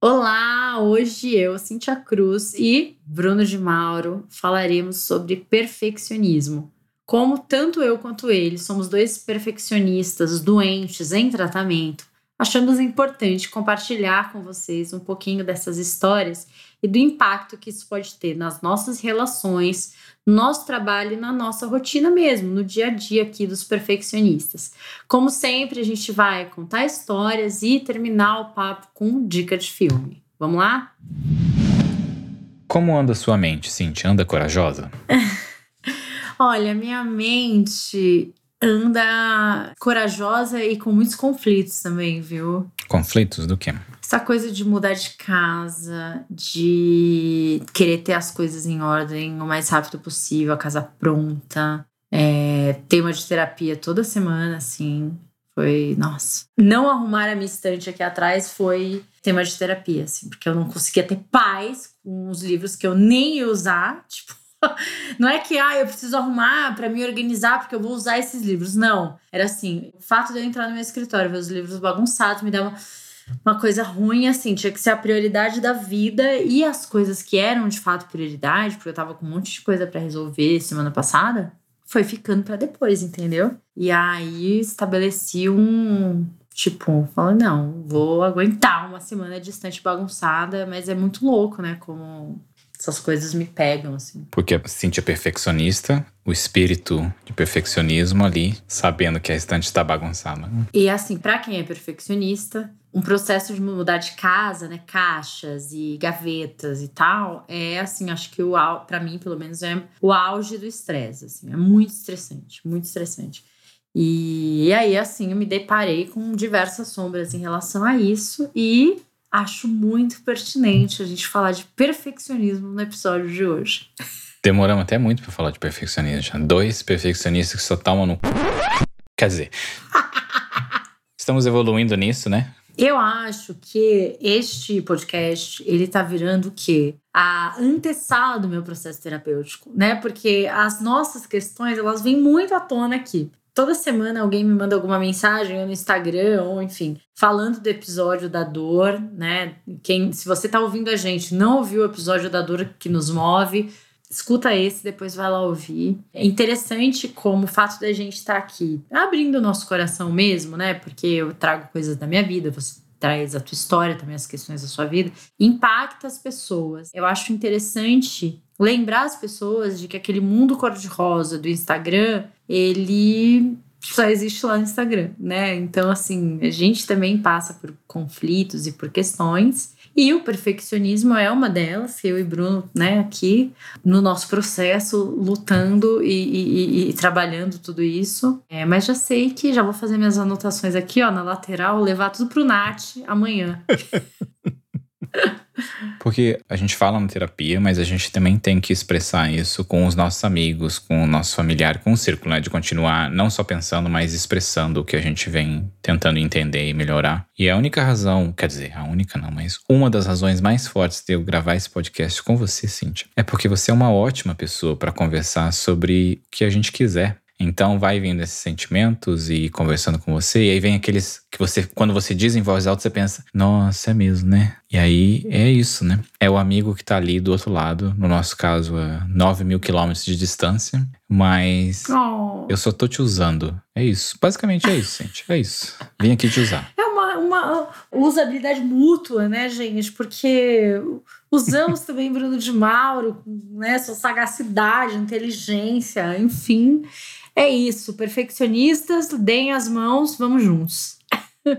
Olá, hoje eu, Cintia Cruz e Bruno de Mauro falaremos sobre perfeccionismo. Como tanto eu quanto ele somos dois perfeccionistas doentes em tratamento, achamos importante compartilhar com vocês um pouquinho dessas histórias e do impacto que isso pode ter nas nossas relações, no nosso trabalho e na nossa rotina mesmo, no dia a dia aqui dos perfeccionistas. Como sempre, a gente vai contar histórias e terminar o papo com dica de filme. Vamos lá? Como anda sua mente, Cintia? Anda corajosa? Olha, minha mente anda corajosa e com muitos conflitos também, viu? Conflitos do quê? Essa coisa de mudar de casa, de querer ter as coisas em ordem o mais rápido possível, a casa pronta. É, tema de terapia toda semana, assim. Foi, nossa. Não arrumar a minha estante aqui atrás foi tema de terapia, assim, porque eu não conseguia ter paz com os livros que eu nem ia usar. Tipo, não é que ah, eu preciso arrumar para me organizar porque eu vou usar esses livros. Não. Era assim, o fato de eu entrar no meu escritório, ver os livros bagunçados, me dava uma coisa ruim, assim, tinha que ser a prioridade da vida e as coisas que eram de fato prioridade, porque eu tava com um monte de coisa para resolver semana passada, foi ficando para depois, entendeu? E aí estabeleci um tipo, falando, não, vou aguentar uma semana distante bagunçada, mas é muito louco, né? Como essas coisas me pegam, assim. Porque a Cintia é perfeccionista, o espírito de perfeccionismo ali, sabendo que a estante está bagunçada. E assim, para quem é perfeccionista, um processo de mudar de casa, né, caixas e gavetas e tal, é assim, acho que o para mim, pelo menos, é o auge do estresse, assim, é muito estressante, muito estressante. E, e aí, assim, eu me deparei com diversas sombras em relação a isso e acho muito pertinente a gente falar de perfeccionismo no episódio de hoje. Demoramos até muito para falar de perfeccionismo. Dois perfeccionistas que só tomam no. Quer dizer. estamos evoluindo nisso, né? Eu acho que este podcast, ele tá virando o quê? A antessala do meu processo terapêutico, né? Porque as nossas questões, elas vêm muito à tona aqui toda semana alguém me manda alguma mensagem no Instagram, ou enfim, falando do episódio da dor, né? Quem, se você tá ouvindo a gente, não ouviu o episódio da dor que nos move, escuta esse, depois vai lá ouvir. É interessante como o fato da gente estar tá aqui abrindo o nosso coração mesmo, né? Porque eu trago coisas da minha vida, você traz a tua história, também as questões da sua vida, impacta as pessoas. Eu acho interessante lembrar as pessoas de que aquele mundo cor-de-rosa do Instagram, ele só existe lá no Instagram, né? Então, assim, a gente também passa por conflitos e por questões. E o perfeccionismo é uma delas, eu e Bruno, né, aqui no nosso processo, lutando e, e, e trabalhando tudo isso. É, mas já sei que já vou fazer minhas anotações aqui, ó, na lateral, levar tudo pro Nath amanhã. Porque a gente fala na terapia, mas a gente também tem que expressar isso com os nossos amigos, com o nosso familiar, com o círculo, né? De continuar não só pensando, mas expressando o que a gente vem tentando entender e melhorar. E a única razão, quer dizer, a única não, mas uma das razões mais fortes de eu gravar esse podcast com você, Cintia, é porque você é uma ótima pessoa para conversar sobre o que a gente quiser. Então vai vindo esses sentimentos e conversando com você, e aí vem aqueles que você, quando você diz em voz alta, você pensa, nossa, é mesmo, né? E aí é isso, né? É o amigo que tá ali do outro lado, no nosso caso, a 9 mil quilômetros de distância, mas oh. eu só tô te usando. É isso. Basicamente é isso, gente. É isso. Vim aqui te usar. É uma, uma usabilidade mútua, né, gente? Porque usamos também Bruno de Mauro, né? Sua sagacidade, inteligência, enfim. É isso, perfeccionistas, deem as mãos, vamos juntos.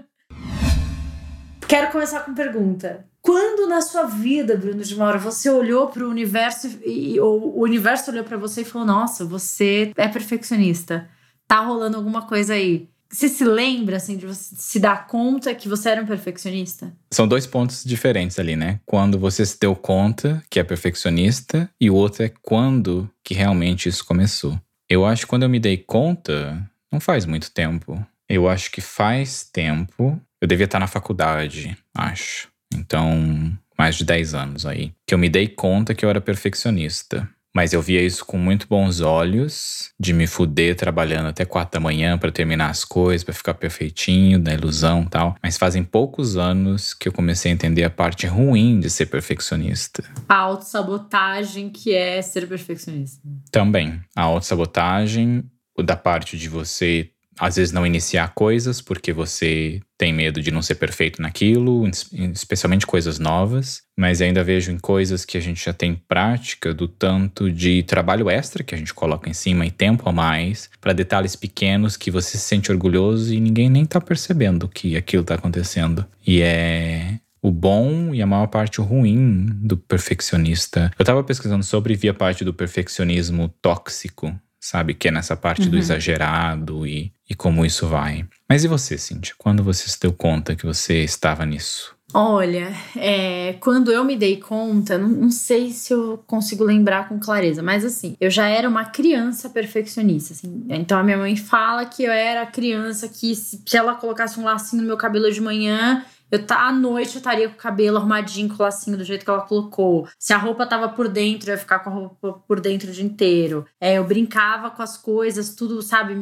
Quero começar com pergunta. Quando na sua vida, Bruno de Mauro, você olhou para o universo e ou o universo olhou para você e falou: "Nossa, você é perfeccionista. Tá rolando alguma coisa aí?" Você se lembra assim de você se dar conta que você era um perfeccionista? São dois pontos diferentes ali, né? Quando você se deu conta que é perfeccionista e o outro é quando que realmente isso começou. Eu acho que quando eu me dei conta, não faz muito tempo. Eu acho que faz tempo. Eu devia estar na faculdade, acho. Então, mais de 10 anos aí. Que eu me dei conta que eu era perfeccionista. Mas eu via isso com muito bons olhos, de me fuder trabalhando até quatro da manhã para terminar as coisas, para ficar perfeitinho, da ilusão e tal. Mas fazem poucos anos que eu comecei a entender a parte ruim de ser perfeccionista. A autossabotagem que é ser perfeccionista. Também. A autossabotagem, da parte de você às vezes não iniciar coisas porque você tem medo de não ser perfeito naquilo, especialmente coisas novas, mas ainda vejo em coisas que a gente já tem prática do tanto de trabalho extra que a gente coloca em cima e tempo a mais para detalhes pequenos que você se sente orgulhoso e ninguém nem tá percebendo que aquilo tá acontecendo. E é o bom e a maior parte o ruim do perfeccionista. Eu tava pesquisando sobre e vi a parte do perfeccionismo tóxico, sabe? Que é nessa parte uhum. do exagerado e, e como isso vai. Mas e você, Cintia? Quando você se deu conta que você estava nisso? Olha, é, quando eu me dei conta, não, não, sei se eu consigo lembrar com clareza, mas assim, eu já era uma criança perfeccionista. Assim, então a minha mãe fala que eu era a criança que, se, se ela colocasse um lacinho no meu cabelo de manhã, eu tá à noite eu estaria com o cabelo arrumadinho, com o lacinho do jeito que ela colocou. Se a roupa tava por dentro, eu ia ficar com a roupa por dentro o dia inteiro. É, eu brincava com as coisas, tudo, sabe,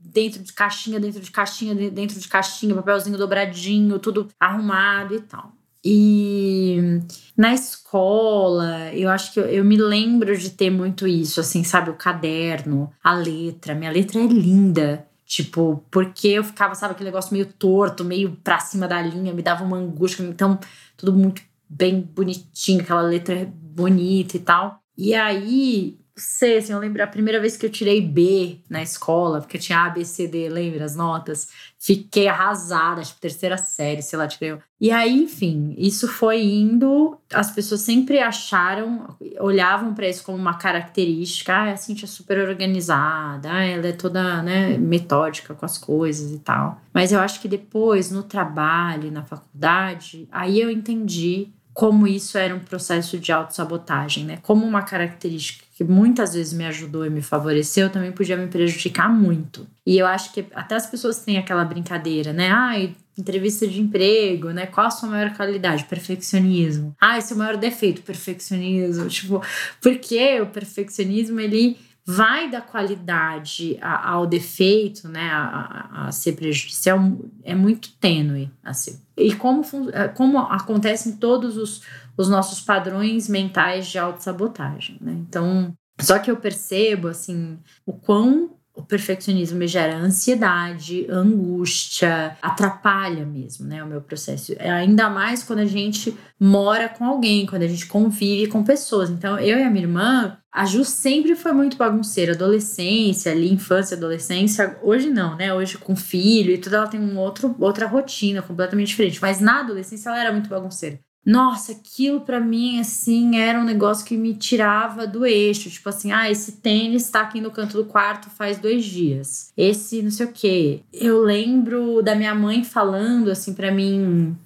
dentro de caixinha, dentro de caixinha, dentro de caixinha, papelzinho dobradinho, tudo arrumado e tal. E na escola, eu acho que eu, eu, me lembro de ter muito isso, assim, sabe? O caderno, a letra. Minha letra é linda. Tipo, porque eu ficava, sabe, aquele negócio meio torto, meio pra cima da linha, me dava uma angústia. Então, tudo muito bem bonitinho, aquela letra bonita e tal. E aí, sei, assim, eu lembro a primeira vez que eu tirei B na escola, porque tinha A, B, C, D, lembra as notas? Fiquei arrasada, tipo, terceira série, sei lá, tirei. E aí, enfim, isso foi indo, as pessoas sempre acharam, olhavam para isso como uma característica, ah, a Cintia é super organizada, ah, ela é toda, né, metódica com as coisas e tal. Mas eu acho que depois, no trabalho, na faculdade, aí eu entendi como isso era um processo de autossabotagem, né? Como uma característica que muitas vezes me ajudou e me favoreceu, também podia me prejudicar muito. E eu acho que até as pessoas têm aquela brincadeira, né? Ah, entrevista de emprego, né? Qual a sua maior qualidade? Perfeccionismo. Ah, esse é o maior defeito, perfeccionismo. Tipo, porque o perfeccionismo, ele vai da qualidade ao defeito, né, a, a, ser prejudicial, é muito tênue. Assim. E como, é, como acontece em todos os, os nossos padrões mentais de autossabotagem. Né? Então, só que eu percebo assim o quão o perfeccionismo me gera ansiedade, angústia, atrapalha mesmo, né, o meu processo. É ainda mais quando a gente mora com alguém, quando a gente convive com pessoas. Então, eu e a minha irmã, a Ju sempre foi muito bagunceira, adolescência, ali, infância, adolescência. Hoje não, né? Hoje com filho e tudo, ela tem um outro, outra rotina completamente diferente. Mas na adolescência ela era muito bagunceira. Nossa, aquilo para mim, assim, era um negócio que me tirava do eixo. Tipo assim, ah, esse tênis tá aqui no canto do quarto faz dois dias. Esse não sei o quê. Eu lembro da minha mãe falando, assim, para mim.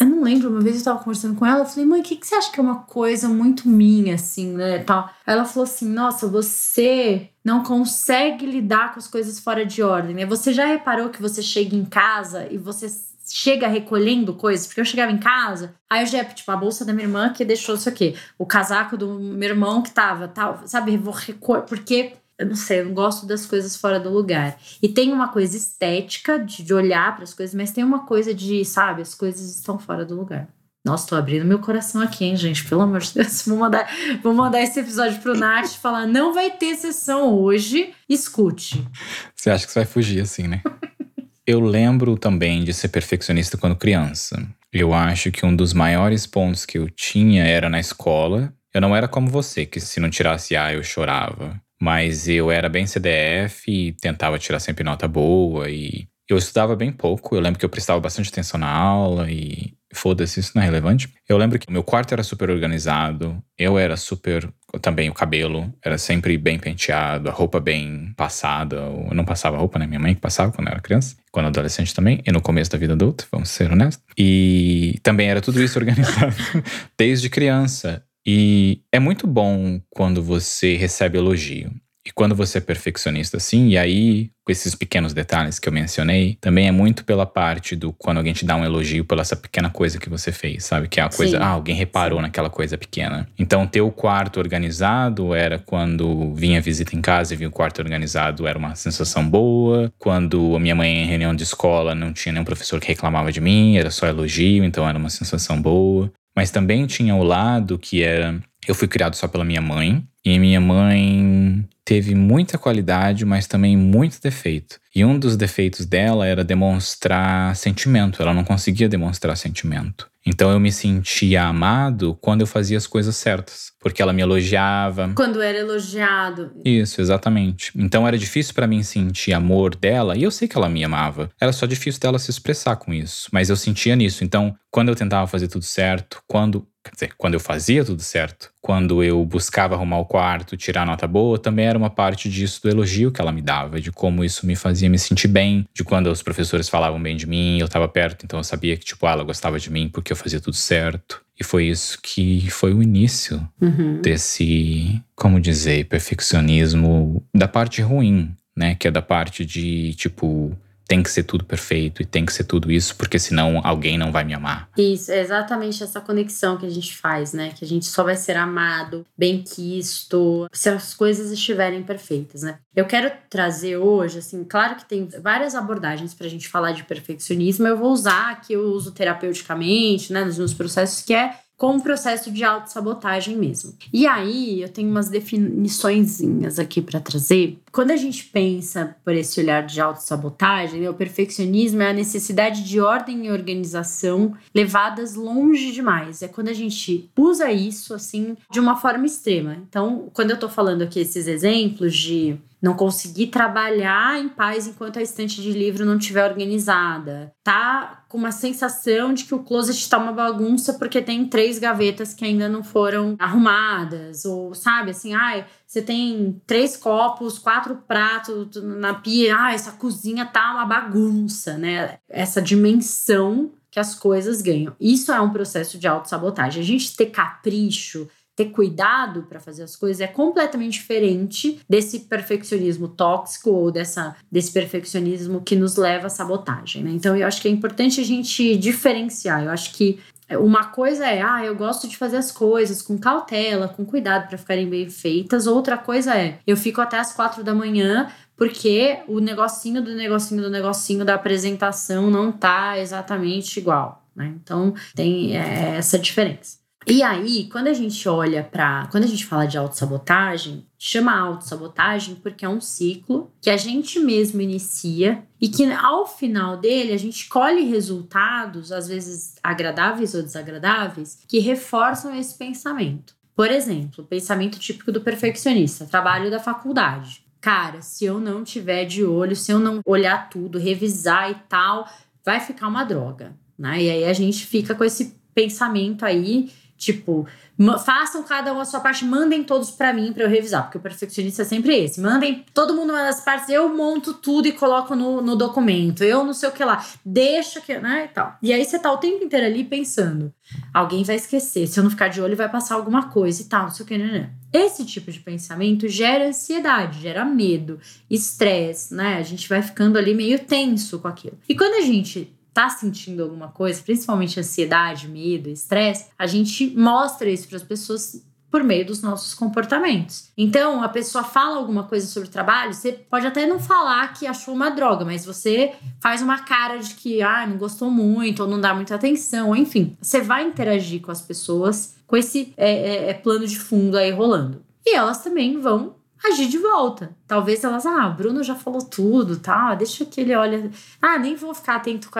Eu não lembro, uma vez eu tava conversando com ela, eu falei, mãe, o que, que você acha que é uma coisa muito minha, assim, né? Tal. Ela falou assim: nossa, você não consegue lidar com as coisas fora de ordem, né? Você já reparou que você chega em casa e você chega recolhendo coisas, porque eu chegava em casa, aí eu já, tipo, a bolsa da minha irmã que deixou isso aqui, o casaco do meu irmão que tava, tal, sabe, vou recolher, porque eu não sei, eu não gosto das coisas fora do lugar. E tem uma coisa estética de, de olhar para as coisas, mas tem uma coisa de, sabe, as coisas estão fora do lugar. Nossa, tô abrindo meu coração aqui, hein, gente? Pelo amor de Deus. Vou mandar, vou mandar esse episódio pro Nath falar: não vai ter sessão hoje, escute. Você acha que você vai fugir assim, né? Eu lembro também de ser perfeccionista quando criança. Eu acho que um dos maiores pontos que eu tinha era na escola. Eu não era como você, que se não tirasse A eu chorava. Mas eu era bem CDF e tentava tirar sempre nota boa e eu estudava bem pouco. Eu lembro que eu prestava bastante atenção na aula e foda-se, isso não é relevante. Eu lembro que o meu quarto era super organizado, eu era super. Também o cabelo era sempre bem penteado, a roupa bem passada. Eu não passava roupa, né? Minha mãe que passava quando eu era criança, quando adolescente também, e no começo da vida adulta, vamos ser honestos. E também era tudo isso organizado desde criança. E é muito bom quando você recebe elogio. E quando você é perfeccionista assim, e aí, com esses pequenos detalhes que eu mencionei, também é muito pela parte do quando alguém te dá um elogio pela essa pequena coisa que você fez, sabe? Que é a coisa, Sim. ah, alguém reparou Sim. naquela coisa pequena. Então, ter o quarto organizado era quando vinha visita em casa e vinha o quarto organizado, era uma sensação boa. Quando a minha mãe em reunião de escola não tinha nenhum professor que reclamava de mim, era só elogio, então era uma sensação boa. Mas também tinha o lado que era eu fui criado só pela minha mãe, e minha mãe teve muita qualidade, mas também muito defeito. E um dos defeitos dela era demonstrar sentimento, ela não conseguia demonstrar sentimento. Então eu me sentia amado quando eu fazia as coisas certas, porque ela me elogiava. Quando era elogiado. Isso, exatamente. Então era difícil para mim sentir amor dela, e eu sei que ela me amava. Era só difícil dela se expressar com isso, mas eu sentia nisso. Então, quando eu tentava fazer tudo certo, quando Quer dizer, quando eu fazia tudo certo, quando eu buscava arrumar o quarto, tirar nota boa, também era uma parte disso do elogio que ela me dava, de como isso me fazia me sentir bem, de quando os professores falavam bem de mim, eu estava perto, então eu sabia que, tipo, ah, ela gostava de mim porque eu fazia tudo certo. E foi isso que foi o início uhum. desse, como dizer, perfeccionismo da parte ruim, né? Que é da parte de, tipo, tem que ser tudo perfeito e tem que ser tudo isso, porque senão alguém não vai me amar. Isso, é exatamente essa conexão que a gente faz, né? Que a gente só vai ser amado, bem quisto, se as coisas estiverem perfeitas, né? Eu quero trazer hoje, assim, claro que tem várias abordagens para a gente falar de perfeccionismo. Eu vou usar que eu uso terapeuticamente, né, nos meus processos, que é com o processo de autossabotagem mesmo. E aí, eu tenho umas definiçõezinhas aqui para trazer. Quando a gente pensa por esse olhar de autossabotagem, né, o perfeccionismo é a necessidade de ordem e organização levadas longe demais. É quando a gente usa isso assim de uma forma extrema. Então, quando eu tô falando aqui esses exemplos de não conseguir trabalhar em paz enquanto a estante de livro não estiver organizada. Tá com uma sensação de que o closet está uma bagunça porque tem três gavetas que ainda não foram arrumadas. Ou, sabe, assim, ai, você tem três copos, quatro pratos na pia, ah, essa cozinha tá uma bagunça, né? Essa dimensão que as coisas ganham. Isso é um processo de autossabotagem. A gente ter capricho, ter cuidado para fazer as coisas é completamente diferente desse perfeccionismo tóxico ou dessa, desse perfeccionismo que nos leva à sabotagem. Né? Então, eu acho que é importante a gente diferenciar. Eu acho que uma coisa é, ah, eu gosto de fazer as coisas com cautela, com cuidado para ficarem bem feitas. Outra coisa é, eu fico até as quatro da manhã porque o negocinho do negocinho do negocinho da apresentação não tá exatamente igual. Né? Então, tem é, essa diferença. E aí, quando a gente olha para. Quando a gente fala de autossabotagem, chama autossabotagem porque é um ciclo que a gente mesmo inicia e que ao final dele a gente colhe resultados, às vezes agradáveis ou desagradáveis, que reforçam esse pensamento. Por exemplo, pensamento típico do perfeccionista, trabalho da faculdade. Cara, se eu não tiver de olho, se eu não olhar tudo, revisar e tal, vai ficar uma droga. Né? E aí a gente fica com esse pensamento aí Tipo, façam cada uma a sua parte, mandem todos para mim para eu revisar, porque o perfeccionista é sempre esse. Mandem todo mundo uma das partes, eu monto tudo e coloco no, no documento, eu não sei o que lá, deixa que, né, e tal. E aí você tá o tempo inteiro ali pensando, alguém vai esquecer, se eu não ficar de olho vai passar alguma coisa e tal, não sei o que, né, né. Esse tipo de pensamento gera ansiedade, gera medo, estresse, né? A gente vai ficando ali meio tenso com aquilo. E quando a gente tá sentindo alguma coisa, principalmente ansiedade, medo, estresse, a gente mostra isso para as pessoas por meio dos nossos comportamentos. Então, a pessoa fala alguma coisa sobre o trabalho, você pode até não falar que achou uma droga, mas você faz uma cara de que ah, não gostou muito, ou não dá muita atenção, enfim, você vai interagir com as pessoas com esse é, é, é plano de fundo aí rolando. E elas também vão agir de volta. Talvez elas, ah, o Bruno já falou tudo, tá? Deixa que ele olhe. Ah, nem vou ficar atento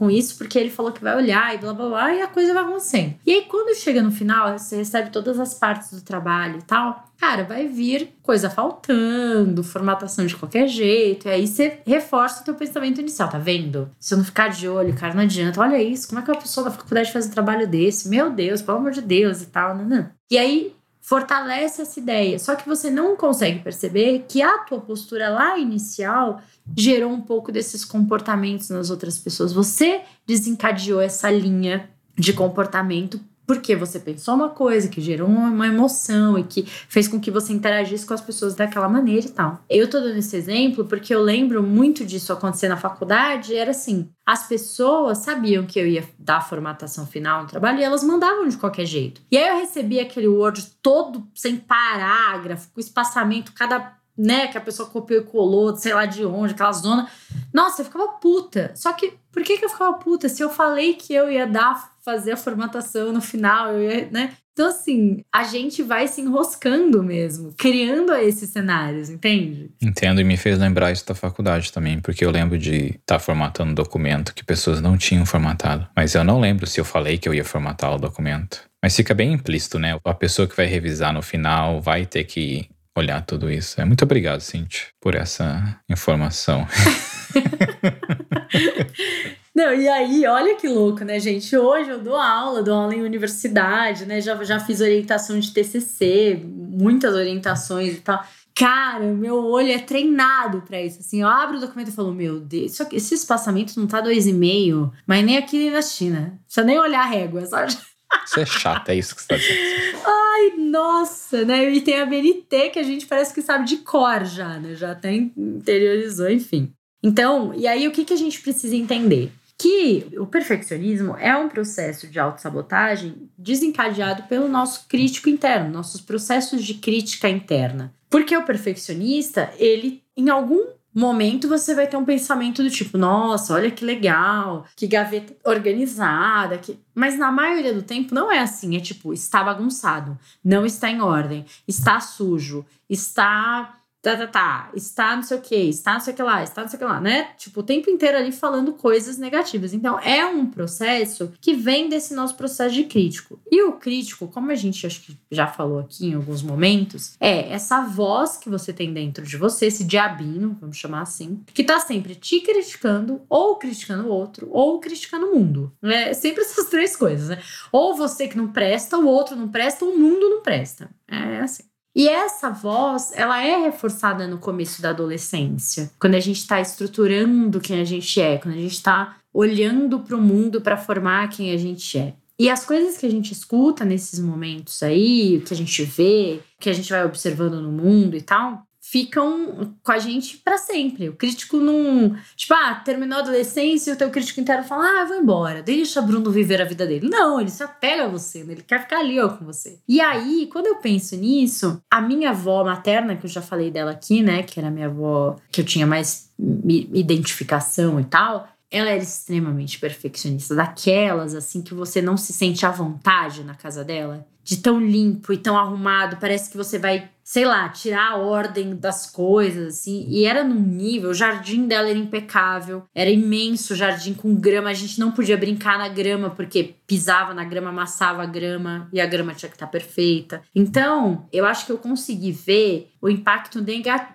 com isso, porque ele falou que vai olhar e blá blá blá, e a coisa vai acontecendo. E aí, quando chega no final, você recebe todas as partes do trabalho e tal, cara, vai vir coisa faltando, formatação de qualquer jeito, e aí você reforça o teu pensamento inicial, tá vendo? Se eu não ficar de olho, cara, não adianta, olha isso, como é que uma pessoa da faculdade faz um trabalho desse? Meu Deus, pelo amor de Deus e tal, não, não. E aí, fortalece essa ideia. Só que você não consegue perceber que a tua postura lá inicial gerou um pouco desses comportamentos nas outras pessoas. Você desencadeou essa linha de comportamento porque você pensou uma coisa que gerou uma emoção e que fez com que você interagisse com as pessoas daquela maneira e tal. Eu tô dando esse exemplo porque eu lembro muito disso acontecer na faculdade, era assim, as pessoas sabiam que eu ia dar a formatação final no trabalho e elas mandavam de qualquer jeito. E aí eu recebia aquele Word todo sem parágrafo, com espaçamento, cada né, que a pessoa copiou e colou, sei lá de onde, aquela zona. Nossa, eu ficava puta. Só que, por que, que eu ficava puta? Se eu falei que eu ia dar, fazer a formatação no final, eu ia, né? Então, assim, a gente vai se enroscando mesmo, criando esses cenários, entende? Entendo, e me fez lembrar isso da faculdade também, porque eu lembro de estar tá formatando um documento que pessoas não tinham formatado. Mas eu não lembro se eu falei que eu ia formatar o documento. Mas fica bem implícito, né? A pessoa que vai revisar no final vai ter que olhar tudo isso. É muito obrigado, Cintia, por essa informação. Não, e aí, olha que louco, né, gente? Hoje eu dou aula, dou aula em universidade, né? Já, já fiz orientação de TCC, muitas orientações e tal. Cara, meu olho é treinado para isso. Assim, eu abro o documento e falo, meu Deus, isso aqui, esse espaçamento não tá dois e meio, mas nem aqui nem na China. Não precisa nem olhar a régua, sabe? Isso é chato, é isso que você tá dizendo. Ai, nossa, né? E tem a BNT que a gente parece que sabe de cor já, né? Já até interiorizou, enfim. Então, e aí o que, que a gente precisa entender? Que o perfeccionismo é um processo de autossabotagem desencadeado pelo nosso crítico interno, nossos processos de crítica interna. Porque o perfeccionista, ele, em algum momento você vai ter um pensamento do tipo, nossa, olha que legal, que gaveta organizada, que... mas na maioria do tempo não é assim, é tipo, está bagunçado, não está em ordem, está sujo, está tá, tá, tá, está não sei o que, está não sei o que lá, está não sei o que lá, né? Tipo, o tempo inteiro ali falando coisas negativas. Então, é um processo que vem desse nosso processo de crítico. E o crítico, como a gente acho que já falou aqui em alguns momentos, é essa voz que você tem dentro de você, esse diabinho, vamos chamar assim, que tá sempre te criticando, ou criticando o outro, ou criticando o mundo. É sempre essas três coisas, né? Ou você que não presta, o outro não presta, o mundo não presta. É assim. E essa voz, ela é reforçada no começo da adolescência, quando a gente está estruturando quem a gente é, quando a gente está olhando para o mundo para formar quem a gente é. E as coisas que a gente escuta nesses momentos aí, que a gente vê, que a gente vai observando no mundo e tal, ficam com a gente para sempre. O crítico não. Tipo, ah, terminou a adolescência e o teu crítico inteiro fala: ah, vou embora, deixa Bruno viver a vida dele. Não, ele se apega a você, né? ele quer ficar ali ó, com você. E aí, quando eu penso nisso, a minha avó materna, que eu já falei dela aqui, né, que era a minha avó que eu tinha mais identificação e tal, ela era extremamente perfeccionista, daquelas assim que você não se sente à vontade na casa dela, de tão limpo e tão arrumado, parece que você vai, sei lá, tirar a ordem das coisas assim. E era num nível, o jardim dela era impecável, era imenso o jardim com grama, a gente não podia brincar na grama porque pisava na grama, amassava a grama e a grama tinha que estar perfeita. Então, eu acho que eu consegui ver o impacto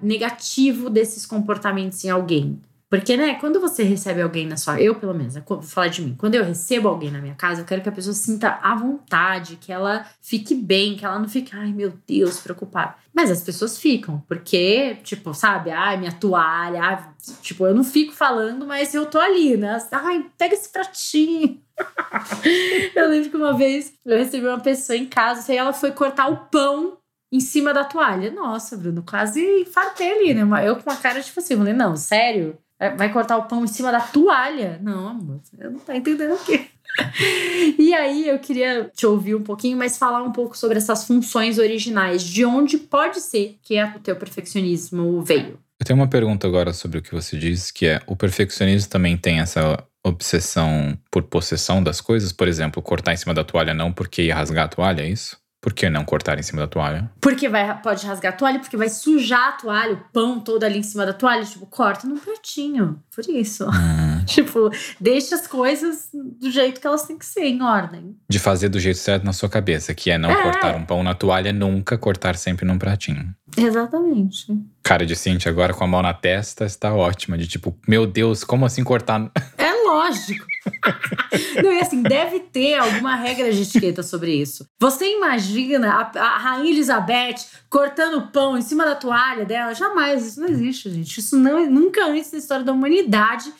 negativo desses comportamentos em alguém. Porque, né, quando você recebe alguém na sua. Eu, pelo menos, vou falar de mim. Quando eu recebo alguém na minha casa, eu quero que a pessoa sinta à vontade, que ela fique bem, que ela não fique, ai meu Deus, preocupada. Mas as pessoas ficam, porque, tipo, sabe, ai, minha toalha, ai, tipo, eu não fico falando, mas eu tô ali, né? Ai, pega esse pratinho. eu lembro que uma vez eu recebi uma pessoa em casa e ela foi cortar o pão em cima da toalha. Nossa, Bruno, quase infartei ali, né? Eu com uma cara tipo assim, falei, não, sério? Vai cortar o pão em cima da toalha? Não, amor, eu não tô entendendo o quê. e aí eu queria te ouvir um pouquinho, mas falar um pouco sobre essas funções originais, de onde pode ser que o teu perfeccionismo veio. Eu tenho uma pergunta agora sobre o que você disse, que é o perfeccionismo também tem essa obsessão por possessão das coisas, por exemplo, cortar em cima da toalha não porque ia rasgar a toalha, é isso? Por que não cortar em cima da toalha? Porque vai, pode rasgar a toalha, porque vai sujar a toalha, o pão todo ali em cima da toalha. Tipo, corta num pratinho. Por isso. Hum. tipo, deixa as coisas do jeito que elas têm que ser, em ordem. De fazer do jeito certo na sua cabeça, que é não é. cortar um pão na toalha, nunca cortar sempre num pratinho. Exatamente. Cara de Cintia agora com a mão na testa está ótima. De tipo, meu Deus, como assim cortar? Lógico. Não, e assim, deve ter alguma regra de etiqueta sobre isso. Você imagina a, a Rainha Elizabeth cortando pão em cima da toalha dela? Jamais, isso não existe, gente. Isso não, nunca antes na história da humanidade.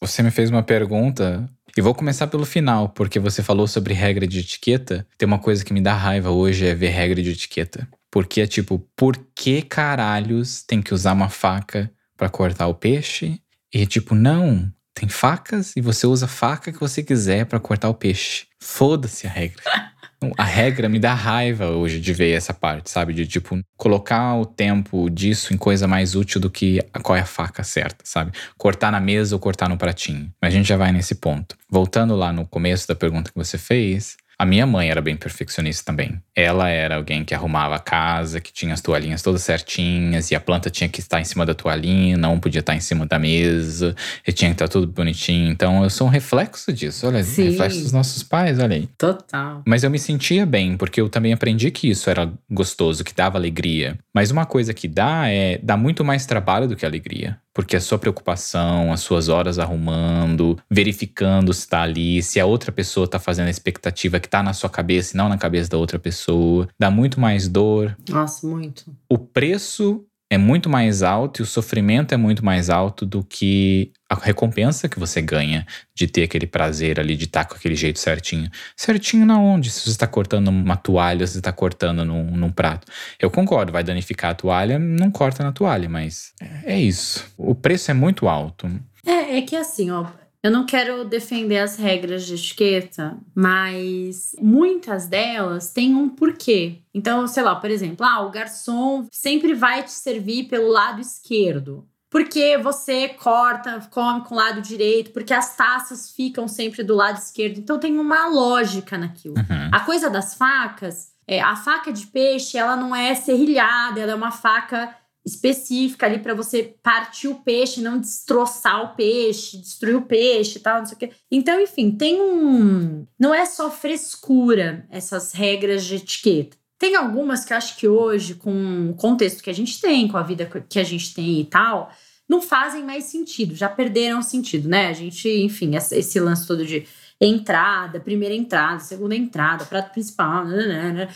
Você me fez uma pergunta E vou começar pelo final, porque você falou sobre regra de etiqueta. Tem uma coisa que me dá raiva hoje é ver regra de etiqueta. Porque é tipo, por que caralhos tem que usar uma faca para cortar o peixe? E tipo, não, tem facas e você usa a faca que você quiser para cortar o peixe. Foda-se a regra. A regra me dá raiva hoje de ver essa parte, sabe? De tipo, colocar o tempo disso em coisa mais útil do que qual é a faca certa, sabe? Cortar na mesa ou cortar no pratinho. Mas a gente já vai nesse ponto. Voltando lá no começo da pergunta que você fez, a minha mãe era bem perfeccionista também. Ela era alguém que arrumava a casa, que tinha as toalhinhas todas certinhas, e a planta tinha que estar em cima da toalhinha, não podia estar em cima da mesa, e tinha que estar tudo bonitinho. Então eu sou um reflexo disso, olha, Sim. reflexo dos nossos pais, olha aí. Total. Mas eu me sentia bem, porque eu também aprendi que isso era gostoso, que dava alegria. Mas uma coisa que dá é dá muito mais trabalho do que alegria porque a sua preocupação, as suas horas arrumando, verificando se está ali, se a outra pessoa está fazendo a expectativa que está na sua cabeça e não na cabeça da outra pessoa, dá muito mais dor. Nossa, muito. O preço é muito mais alto e o sofrimento é muito mais alto do que a recompensa que você ganha de ter aquele prazer ali, de estar com aquele jeito certinho. Certinho na onde? Se você está cortando uma toalha, se você está cortando num, num, prato. Eu concordo, vai danificar a toalha, não corta na toalha, mas é isso. O preço é muito alto. É, é que assim, ó, eu não quero defender as regras de etiqueta, mas muitas delas têm um porquê. Então, sei lá, por exemplo, ah, o garçom sempre vai te servir pelo lado esquerdo. Porque você corta, come com o lado direito, porque as taças ficam sempre do lado esquerdo. Então tem uma lógica naquilo. Uhum. A coisa das facas, é, a faca de peixe, ela não é serrilhada, ela é uma faca específica ali para você partir o peixe, não destroçar o peixe, destruir o peixe e tal, não sei o quê. Então, enfim, tem um. Não é só frescura essas regras de etiqueta. Tem algumas que eu acho que hoje, com o contexto que a gente tem, com a vida que a gente tem e tal, não fazem mais sentido, já perderam sentido, né? A gente, enfim, esse lance todo de entrada, primeira entrada, segunda entrada, prato principal, né,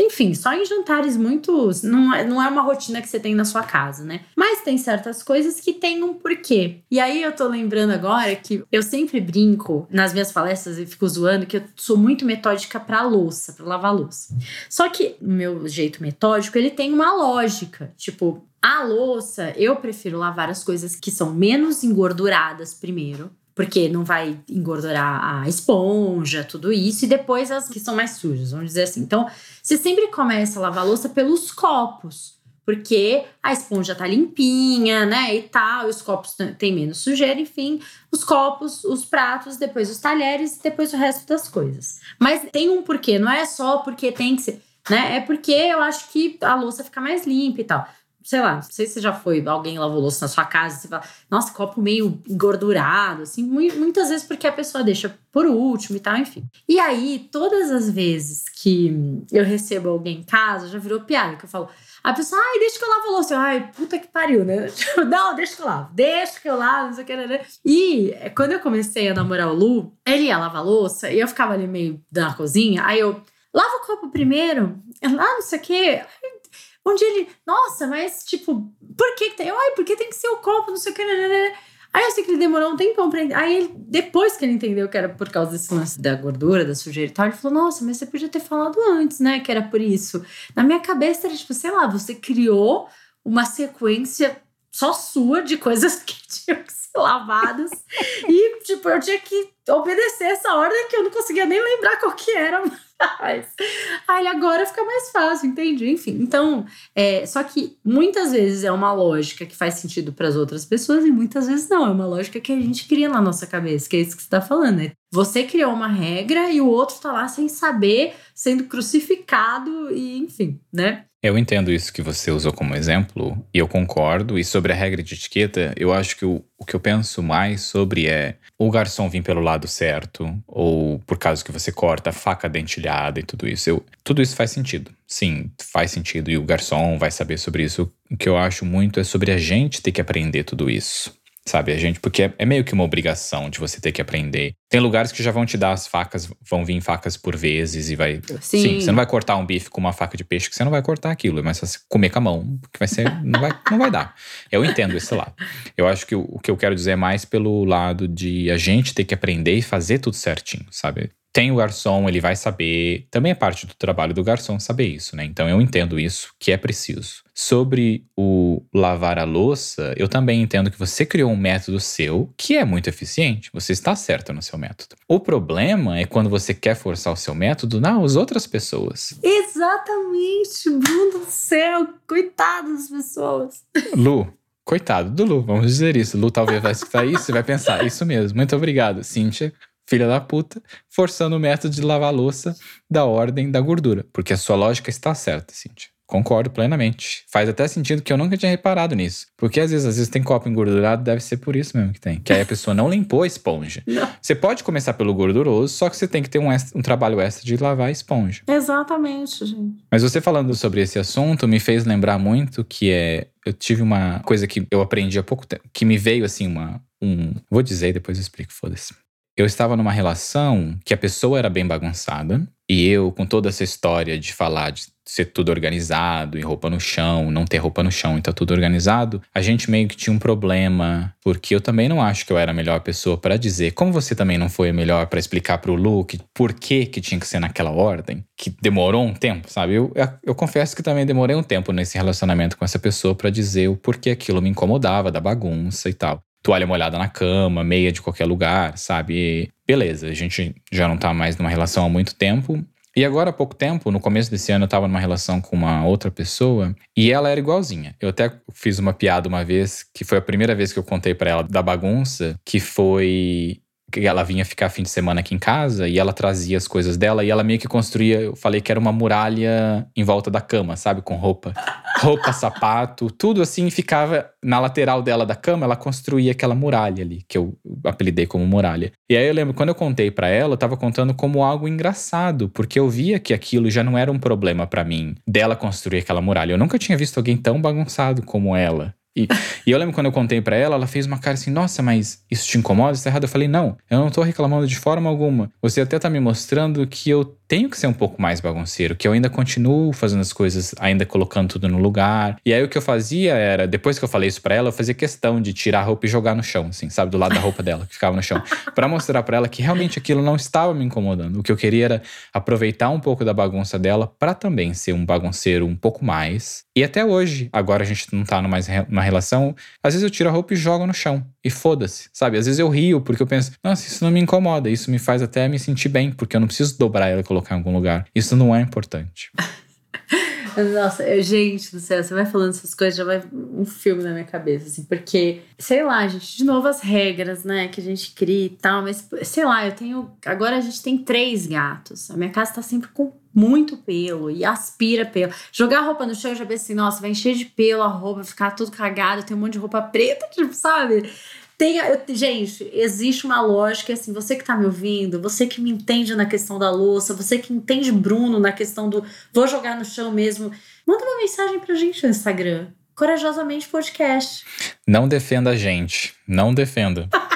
enfim, só em jantares muito. Não é, não é uma rotina que você tem na sua casa, né? Mas tem certas coisas que tem um porquê. E aí eu tô lembrando agora que eu sempre brinco nas minhas palestras e fico zoando que eu sou muito metódica pra louça, pra lavar louça. Só que o meu jeito metódico, ele tem uma lógica. Tipo, a louça, eu prefiro lavar as coisas que são menos engorduradas primeiro porque não vai engordurar a esponja, tudo isso, e depois as que são mais sujas, vamos dizer assim. Então, você sempre começa a lavar a louça pelos copos, porque a esponja tá limpinha, né, e tal, e os copos têm menos sujeira, enfim, os copos, os pratos, depois os talheres depois o resto das coisas. Mas tem um porquê, não é só porque tem que ser, né, é porque eu acho que a louça fica mais limpa e tal sei lá, não sei se já foi, alguém lavou louça na sua casa, você fala, nossa, copo meio engordurado, assim, muitas vezes porque a pessoa deixa por último e tal, enfim. E aí, todas as vezes que eu recebo alguém em casa, já virou piada, que eu falo, a pessoa, ai, deixa que eu lavo a louça. Ai, puta que pariu, né? não, deixa que eu lavo, deixa que eu lavo, não sei o que, né? E quando eu comecei a namorar o Lu, ele ia lavar a louça e eu ficava ali meio na cozinha, aí eu, lava o copo primeiro, lá não sei o que, onde ele, nossa, mas tipo, por que tem? Ai, porque tem que ser o copo, não sei o que. Né, né, né, Aí eu sei que ele demorou um tempão pra Aí ele, depois que ele entendeu que era por causa desse lance da gordura, da sujeira e tal, ele falou: Nossa, mas você podia ter falado antes, né? Que era por isso. Na minha cabeça era tipo, sei lá, você criou uma sequência só sua de coisas que tinham que ser lavadas. e, tipo, eu tinha que obedecer essa ordem que eu não conseguia nem lembrar qual que era faz. Aí agora fica mais fácil, entende? Enfim, então, é, só que muitas vezes é uma lógica que faz sentido para as outras pessoas e muitas vezes não. É uma lógica que a gente cria na nossa cabeça, que é isso que você está falando. Né? Você criou uma regra e o outro está lá sem saber, sendo crucificado e enfim, né? Eu entendo isso que você usou como exemplo e eu concordo. E sobre a regra de etiqueta, eu acho que o, o que eu penso mais sobre é o garçom vir pelo lado certo, ou por causa que você corta a faca dentilhada e tudo isso. Eu, tudo isso faz sentido. Sim, faz sentido. E o garçom vai saber sobre isso. O que eu acho muito é sobre a gente ter que aprender tudo isso sabe? A gente, porque é, é, meio que uma obrigação de você ter que aprender. Tem lugares que já vão te dar as facas, vão vir facas por vezes e vai. Sim. Sim você não vai cortar um bife com uma faca de peixe, que você não vai cortar aquilo, mas você comer com a mão, porque vai ser. não, vai, não vai dar. Eu entendo esse lado. Eu acho que o, o que eu quero dizer é mais pelo lado de a gente ter que aprender e fazer tudo certinho, sabe? Tem o garçom, ele vai saber. Também é parte do trabalho do garçom saber isso, né? Então eu entendo isso, que é preciso. Sobre o lavar a louça, eu também entendo que você criou um método seu que é muito eficiente. Você está certo no seu método. O problema é quando você quer forçar o seu método nas outras pessoas. Exatamente, Bruno do céu, coitado das pessoas. Lu, coitado do Lu, vamos dizer isso. Lu talvez vai escutar isso e vai pensar, isso mesmo. Muito obrigado, Cíntia filha da puta, forçando o método de lavar louça da ordem da gordura. Porque a sua lógica está certa, Cintia. Concordo plenamente. Faz até sentido que eu nunca tinha reparado nisso. Porque às vezes, às vezes tem copo engordurado, deve ser por isso mesmo que tem. Que aí a pessoa não limpou a esponja. Não. Você pode começar pelo gorduroso, só que você tem que ter um, extra, um trabalho extra de lavar a esponja. Exatamente, gente. Mas você falando sobre esse assunto me fez lembrar muito que é. Eu tive uma coisa que eu aprendi há pouco tempo, que me veio assim, uma. Um, vou dizer e depois eu explico, foda-se eu estava numa relação que a pessoa era bem bagunçada e eu, com toda essa história de falar de ser tudo organizado e roupa no chão, não ter roupa no chão e tá tudo organizado, a gente meio que tinha um problema, porque eu também não acho que eu era a melhor pessoa para dizer, como você também não foi a melhor para explicar pro Luke por que que tinha que ser naquela ordem, que demorou um tempo, sabe? Eu, eu, eu confesso que também demorei um tempo nesse relacionamento com essa pessoa para dizer o porquê aquilo me incomodava, da bagunça e tal toalha molhada na cama, meia de qualquer lugar, sabe? Beleza, a gente já não tá mais numa relação há muito tempo. E agora há pouco tempo, no começo desse ano, eu tava numa relação com uma outra pessoa e ela era igualzinha. Eu até fiz uma piada uma vez, que foi a primeira vez que eu contei para ela da bagunça, que foi ela vinha ficar fim de semana aqui em casa e ela trazia as coisas dela e ela meio que construía, eu falei que era uma muralha em volta da cama, sabe, com roupa, roupa, sapato, tudo assim ficava na lateral dela da cama, ela construía aquela muralha ali, que eu apelidei como muralha. E aí eu lembro quando eu contei para ela, eu tava contando como algo engraçado, porque eu via que aquilo já não era um problema para mim, dela construir aquela muralha. Eu nunca tinha visto alguém tão bagunçado como ela. E, e, eu lembro quando eu contei para ela, ela fez uma cara assim: Nossa, mas isso te incomoda? Isso tá errado? Eu falei: Não, eu não tô reclamando de forma alguma. Você até tá me mostrando que eu tenho que ser um pouco mais bagunceiro, que eu ainda continuo fazendo as coisas, ainda colocando tudo no lugar. E aí o que eu fazia era, depois que eu falei isso pra ela, eu fazia questão de tirar a roupa e jogar no chão, assim, sabe? Do lado da roupa dela, que ficava no chão. para mostrar para ela que realmente aquilo não estava me incomodando. O que eu queria era aproveitar um pouco da bagunça dela para também ser um bagunceiro um pouco mais. E até hoje, agora a gente não tá mais numa relação, às vezes eu tiro a roupa e jogo no chão. E foda-se, sabe? Às vezes eu rio porque eu penso, nossa, isso não me incomoda, isso me faz até me sentir bem, porque eu não preciso dobrar ela e colocar colocar em algum lugar. Isso não é importante. Nossa, eu, gente do céu, você vai falando essas coisas, já vai um filme na minha cabeça, assim, porque, sei lá, gente, de novo as regras, né, que a gente cria e tal, mas, sei lá, eu tenho. Agora a gente tem três gatos. A minha casa tá sempre com muito pelo e aspira pelo. Jogar roupa no chão, eu já pensei assim, nossa, vai encher de pelo a roupa, ficar tudo cagado, tem um monte de roupa preta, tipo, sabe? Tem, eu, gente, existe uma lógica assim, você que tá me ouvindo, você que me entende na questão da louça, você que entende Bruno na questão do vou jogar no chão mesmo, manda uma mensagem pra gente no Instagram. Corajosamente Podcast. Não defenda a gente. Não defenda.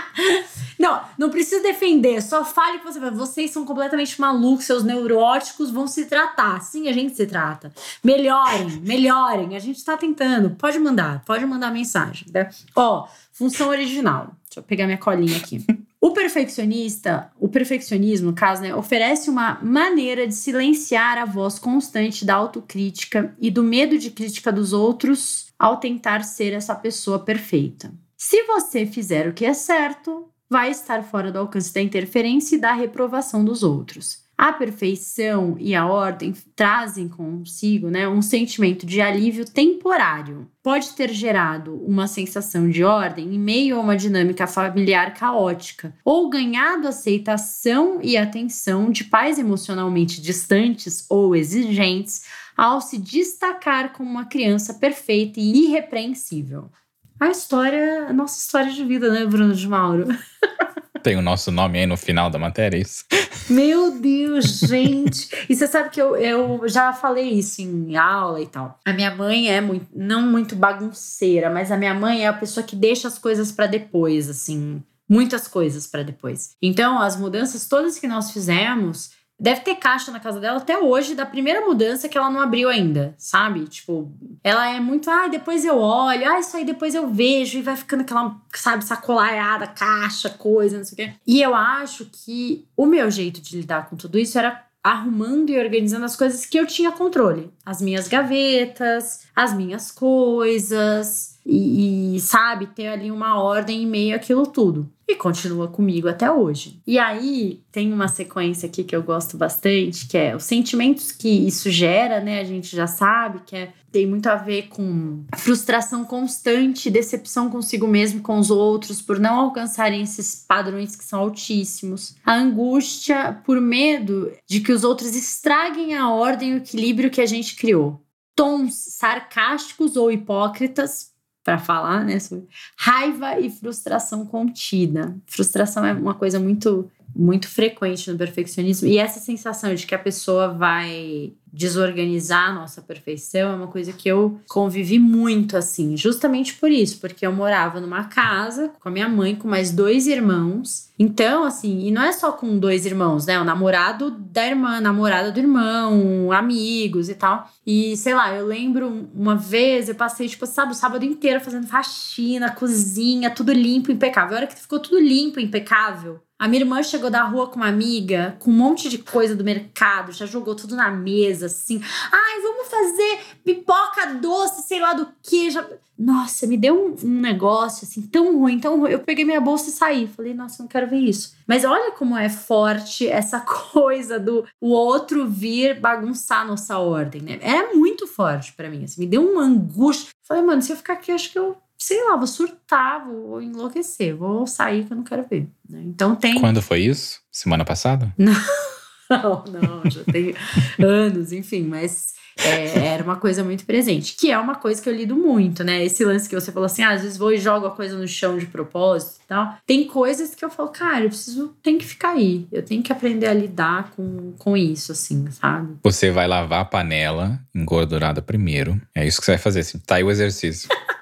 Não, não precisa defender, só fale que você Vocês são completamente malucos, seus neuróticos vão se tratar. Sim, a gente se trata. Melhorem, melhorem. A gente está tentando. Pode mandar, pode mandar mensagem. Né? Ó, função original. Deixa eu pegar minha colinha aqui. O perfeccionista, o perfeccionismo, no caso, né, oferece uma maneira de silenciar a voz constante da autocrítica e do medo de crítica dos outros ao tentar ser essa pessoa perfeita. Se você fizer o que é certo, vai estar fora do alcance da interferência e da reprovação dos outros. A perfeição e a ordem trazem consigo né, um sentimento de alívio temporário. Pode ter gerado uma sensação de ordem em meio a uma dinâmica familiar caótica, ou ganhado aceitação e atenção de pais emocionalmente distantes ou exigentes ao se destacar como uma criança perfeita e irrepreensível a história, a nossa história de vida, né, Bruno de Mauro? Tem o nosso nome aí no final da matéria, é isso? Meu Deus, gente! E você sabe que eu, eu já falei isso em aula e tal. A minha mãe é muito, não muito bagunceira, mas a minha mãe é a pessoa que deixa as coisas para depois, assim. Muitas coisas para depois. Então, as mudanças todas que nós fizemos, Deve ter caixa na casa dela até hoje, da primeira mudança que ela não abriu ainda, sabe? Tipo, ela é muito, ah, depois eu olho, ah, isso aí depois eu vejo, e vai ficando aquela, sabe, sacolaiada, caixa, coisa, não sei o quê. E eu acho que o meu jeito de lidar com tudo isso era arrumando e organizando as coisas que eu tinha controle. As minhas gavetas, as minhas coisas, e, e sabe, ter ali uma ordem em meio àquilo tudo e continua comigo até hoje. E aí tem uma sequência aqui que eu gosto bastante, que é os sentimentos que isso gera, né? A gente já sabe que é, tem muito a ver com frustração constante, decepção consigo mesmo, com os outros, por não alcançarem esses padrões que são altíssimos. A angústia por medo de que os outros estraguem a ordem e o equilíbrio que a gente criou. Tons sarcásticos ou hipócritas para falar, né, sobre raiva e frustração contida. Frustração é uma coisa muito muito frequente no perfeccionismo e essa sensação de que a pessoa vai desorganizar a nossa perfeição é uma coisa que eu convivi muito assim, justamente por isso, porque eu morava numa casa com a minha mãe, com mais dois irmãos. Então, assim, e não é só com dois irmãos, né? O namorado da irmã, namorada do irmão, amigos e tal. E sei lá, eu lembro uma vez eu passei, tipo, sabe, o sábado inteiro fazendo faxina, cozinha, tudo limpo, impecável. A hora que ficou tudo limpo, impecável, a minha irmã chegou da rua com uma amiga, com um monte de coisa do mercado, já jogou tudo na mesa, assim. Ai, vamos fazer pipoca doce, sei lá do que. Já... Nossa, me deu um, um, negócio, assim, tão ruim, tão ruim. Eu peguei minha bolsa e saí. Falei, nossa, não quero ver isso. Mas olha como é forte essa coisa do o outro vir bagunçar nossa ordem, né? É muito forte para mim, assim, me deu uma angústia. Falei, mano, se eu ficar aqui, acho que eu sei lá, vou surtar, vou enlouquecer, vou sair que eu não quero ver. Né? Então tem. Quando foi isso? Semana passada? Não, não, já tem anos, enfim, mas é, era uma coisa muito presente, que é uma coisa que eu lido muito, né? Esse lance que você falou assim, ah, às vezes vou e jogo a coisa no chão de propósito e tal. Tem coisas que eu falo, cara, eu preciso, tem que ficar aí, eu tenho que aprender a lidar com, com isso, assim, sabe? Você vai lavar a panela engordurada primeiro, é isso que você vai fazer, assim, tá aí o exercício.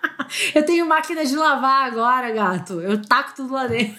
Eu tenho máquina de lavar agora, gato. Eu taco tudo lá dentro.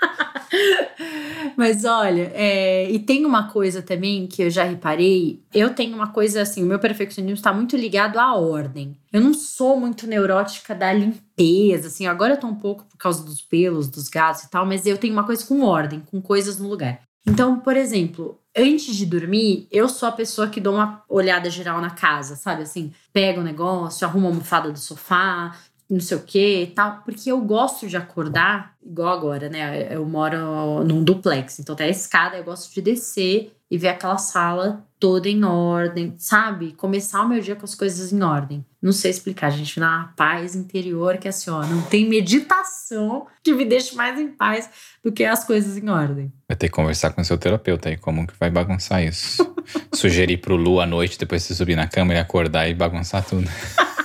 Mas olha, é, e tem uma coisa também que eu já reparei. Eu tenho uma coisa assim: o meu perfeccionismo está muito ligado à ordem. Eu não sou muito neurótica da limpeza, assim. Agora eu tô um pouco por causa dos pelos, dos gatos e tal, mas eu tenho uma coisa com ordem, com coisas no lugar. Então, por exemplo, antes de dormir, eu sou a pessoa que dou uma olhada geral na casa, sabe? Assim, pega o negócio, arruma a almofada do sofá, não sei o que e tal, porque eu gosto de acordar, igual agora, né? Eu moro num duplex, então tem a escada, eu gosto de descer e ver aquela sala toda em ordem, sabe? Começar o meu dia com as coisas em ordem. Não sei explicar, gente, na paz interior que é assim, ó, não tem meditação que me deixe mais em paz do que as coisas em ordem. Vai ter que conversar com seu terapeuta aí, como que vai bagunçar isso. Sugerir pro Lu à noite, depois você subir na cama e acordar e bagunçar tudo.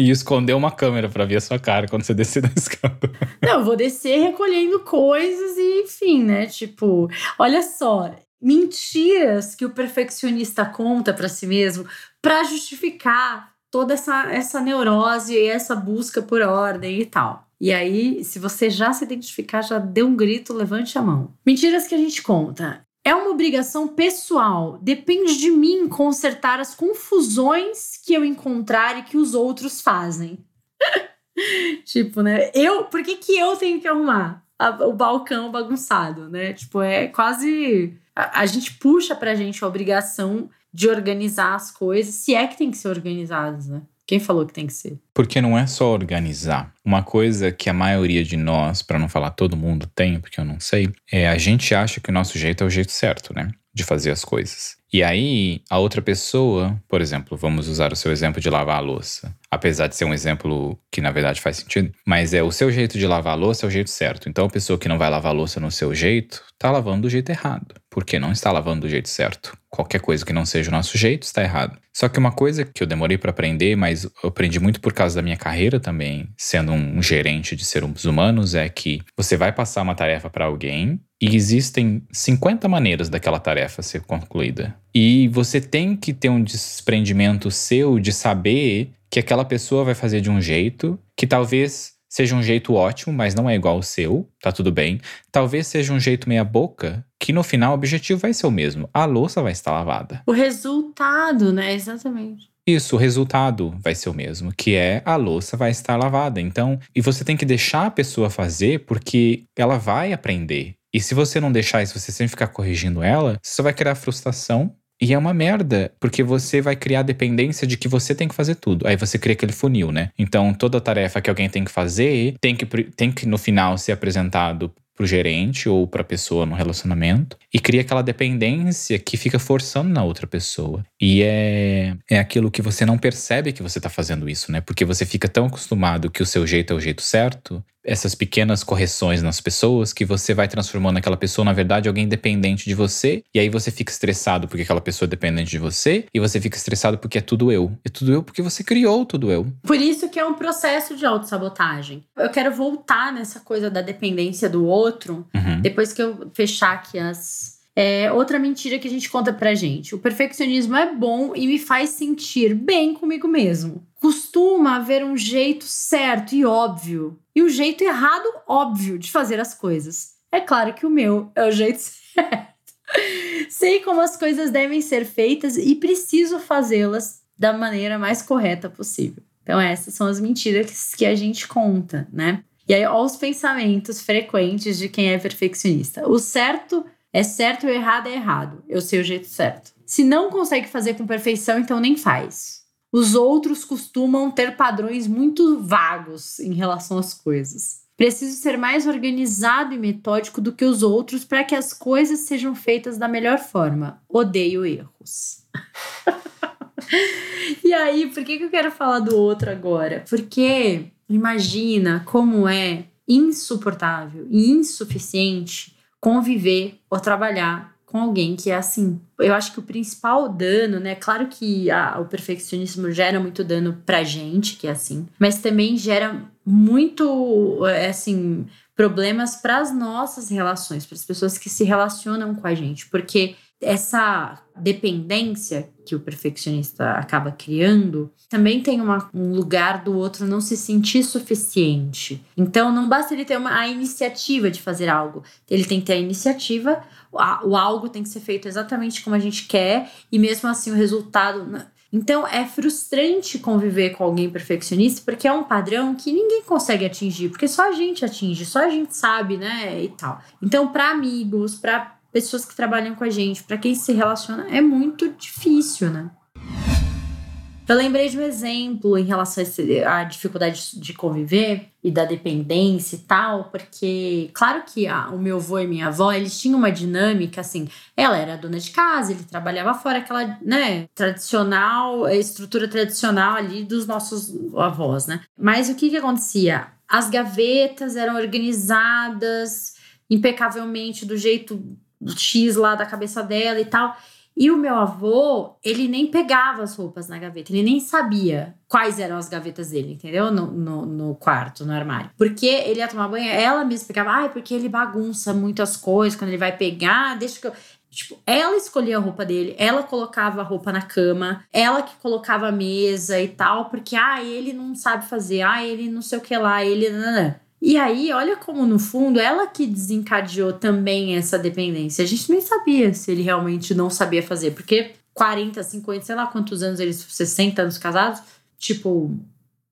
e esconder uma câmera para ver a sua cara quando você descer da escada. Não, vou descer recolhendo coisas e enfim, né? Tipo, olha só, mentiras que o perfeccionista conta para si mesmo para justificar toda essa, essa neurose e essa busca por ordem e tal. E aí, se você já se identificar, já deu um grito, levante a mão. Mentiras que a gente conta. É uma obrigação pessoal. Depende de mim consertar as confusões que eu encontrar e que os outros fazem. tipo, né? Eu, por que, que eu tenho que arrumar a, o balcão bagunçado, né? Tipo, é quase a, a gente puxa pra gente a obrigação de organizar as coisas, se é que tem que ser organizadas, né? Quem falou que tem que ser? Porque não é só organizar. Uma coisa que a maioria de nós, para não falar todo mundo, tem, porque eu não sei, é a gente acha que o nosso jeito é o jeito certo, né? De fazer as coisas. E aí, a outra pessoa, por exemplo, vamos usar o seu exemplo de lavar a louça. Apesar de ser um exemplo que na verdade faz sentido, mas é o seu jeito de lavar a louça é o jeito certo. Então a pessoa que não vai lavar a louça no seu jeito, tá lavando do jeito errado. Porque não está lavando do jeito certo. Qualquer coisa que não seja o nosso jeito está errado. Só que uma coisa que eu demorei para aprender, mas eu aprendi muito por causa da minha carreira também, sendo um gerente de seres humanos, é que você vai passar uma tarefa para alguém e existem 50 maneiras daquela tarefa ser concluída. E você tem que ter um desprendimento seu de saber que aquela pessoa vai fazer de um jeito que talvez seja um jeito ótimo, mas não é igual ao seu, tá tudo bem. Talvez seja um jeito meia boca, que no final o objetivo vai ser o mesmo. A louça vai estar lavada. O resultado, né? Exatamente. Isso, o resultado vai ser o mesmo, que é a louça vai estar lavada. Então, e você tem que deixar a pessoa fazer porque ela vai aprender. E se você não deixar isso, você sempre ficar corrigindo ela, você vai criar frustração e é uma merda, porque você vai criar dependência de que você tem que fazer tudo. Aí você cria aquele funil, né? Então, toda tarefa que alguém tem que fazer tem que, tem que no final ser apresentado pro gerente ou pra pessoa no relacionamento e cria aquela dependência que fica forçando na outra pessoa. E é, é aquilo que você não percebe que você tá fazendo isso, né? Porque você fica tão acostumado que o seu jeito é o jeito certo essas pequenas correções nas pessoas que você vai transformando aquela pessoa, na verdade, alguém dependente de você. E aí você fica estressado porque aquela pessoa é dependente de você. E você fica estressado porque é tudo eu. É tudo eu porque você criou tudo eu. Por isso que é um processo de autossabotagem. Eu quero voltar nessa coisa da dependência do outro. Uhum. Depois que eu fechar aqui as, é outra mentira que a gente conta pra gente. O perfeccionismo é bom e me faz sentir bem comigo mesmo. Costuma haver um jeito certo e óbvio, e o um jeito errado, óbvio, de fazer as coisas. É claro que o meu é o jeito certo. Sei como as coisas devem ser feitas e preciso fazê-las da maneira mais correta possível. Então, essas são as mentiras que a gente conta, né? E aí, os pensamentos frequentes de quem é perfeccionista. O certo é certo o errado é errado. Eu sei o jeito certo. Se não consegue fazer com perfeição, então nem faz. Os outros costumam ter padrões muito vagos em relação às coisas. Preciso ser mais organizado e metódico do que os outros para que as coisas sejam feitas da melhor forma. Odeio erros. e aí, por que, que eu quero falar do outro agora? Porque imagina como é insuportável e insuficiente conviver ou trabalhar com alguém que é assim. Eu acho que o principal dano, né? Claro que a, o perfeccionismo gera muito dano pra gente, que é assim, mas também gera muito, é, assim, problemas para as nossas relações, para as pessoas que se relacionam com a gente, porque essa dependência que o perfeccionista acaba criando também tem uma, um lugar do outro não se sentir suficiente. Então não basta ele ter uma, a iniciativa de fazer algo, ele tem que ter a iniciativa, o, o algo tem que ser feito exatamente como a gente quer e mesmo assim o resultado. Então é frustrante conviver com alguém perfeccionista porque é um padrão que ninguém consegue atingir, porque só a gente atinge, só a gente sabe, né, e tal. Então para amigos, para pessoas que trabalham com a gente, para quem se relaciona, é muito difícil, né? Eu lembrei de um exemplo em relação à dificuldade de conviver e da dependência e tal, porque, claro que a, o meu avô e minha avó, eles tinham uma dinâmica assim. Ela era dona de casa, ele trabalhava fora, aquela, né, tradicional, estrutura tradicional ali dos nossos avós, né? Mas o que que acontecia? As gavetas eram organizadas impecavelmente do jeito X lá da cabeça dela e tal. E o meu avô, ele nem pegava as roupas na gaveta, ele nem sabia quais eram as gavetas dele, entendeu? No, no, no quarto, no armário. Porque ele ia tomar banho, ela mesma pegava, ai, porque ele bagunça muitas coisas, quando ele vai pegar, deixa que eu. Tipo, ela escolhia a roupa dele, ela colocava a roupa na cama, ela que colocava a mesa e tal, porque, ah, ele não sabe fazer, ah, ele não sei o que lá, ele. E aí, olha como no fundo ela que desencadeou também essa dependência. A gente nem sabia se ele realmente não sabia fazer, porque 40, 50, sei lá quantos anos eles, 60 anos casados, tipo,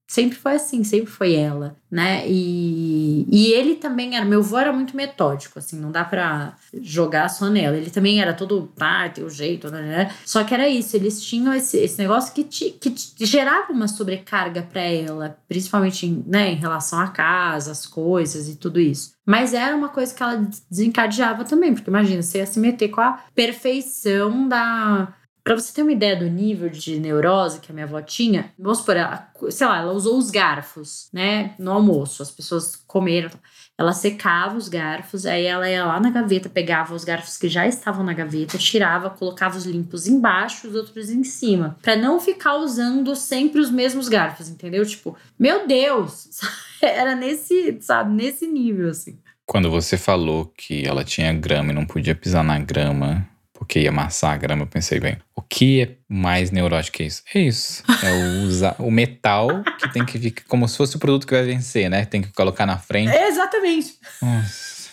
sempre foi assim, sempre foi ela, né? E, e ele também era, meu avô era muito metódico, assim, não dá pra jogar só nela. Ele também era todo, ah, tem o jeito, né, né? Só que era isso, eles tinham esse, esse negócio que, te, que te gerava uma sobrecarga para ela, principalmente em, né, em relação à casa, as coisas e tudo isso. Mas era uma coisa que ela desencadeava também, porque imagina, você ia se meter com a perfeição da Pra você ter uma ideia do nível de neurose que a minha avó tinha, vamos supor, ela, sei lá, ela usou os garfos, né, no almoço, as pessoas comeram. Ela secava os garfos, aí ela ia lá na gaveta, pegava os garfos que já estavam na gaveta, tirava, colocava os limpos embaixo, os outros em cima, para não ficar usando sempre os mesmos garfos, entendeu? Tipo, meu Deus, era nesse, sabe, nesse nível assim. Quando você falou que ela tinha grama e não podia pisar na grama, porque ia amassar a grama, eu pensei, bem, o que é mais neurótico que isso? É isso. É o, usar, o metal que tem que ficar como se fosse o produto que vai vencer, né? Tem que colocar na frente. É exatamente. Nossa.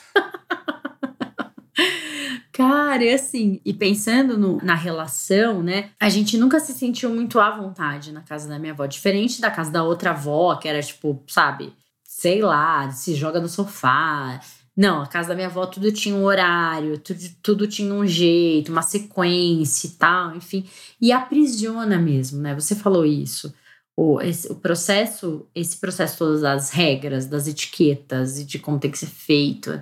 Cara, e assim, e pensando no, na relação, né? A gente nunca se sentiu muito à vontade na casa da minha avó. Diferente da casa da outra avó, que era tipo, sabe, sei lá, se joga no sofá, não, a casa da minha avó tudo tinha um horário, tudo, tudo tinha um jeito, uma sequência e tal, enfim. E aprisiona mesmo, né? Você falou isso. O, esse, o processo, esse processo todas as regras, das etiquetas e de como tem que ser feito,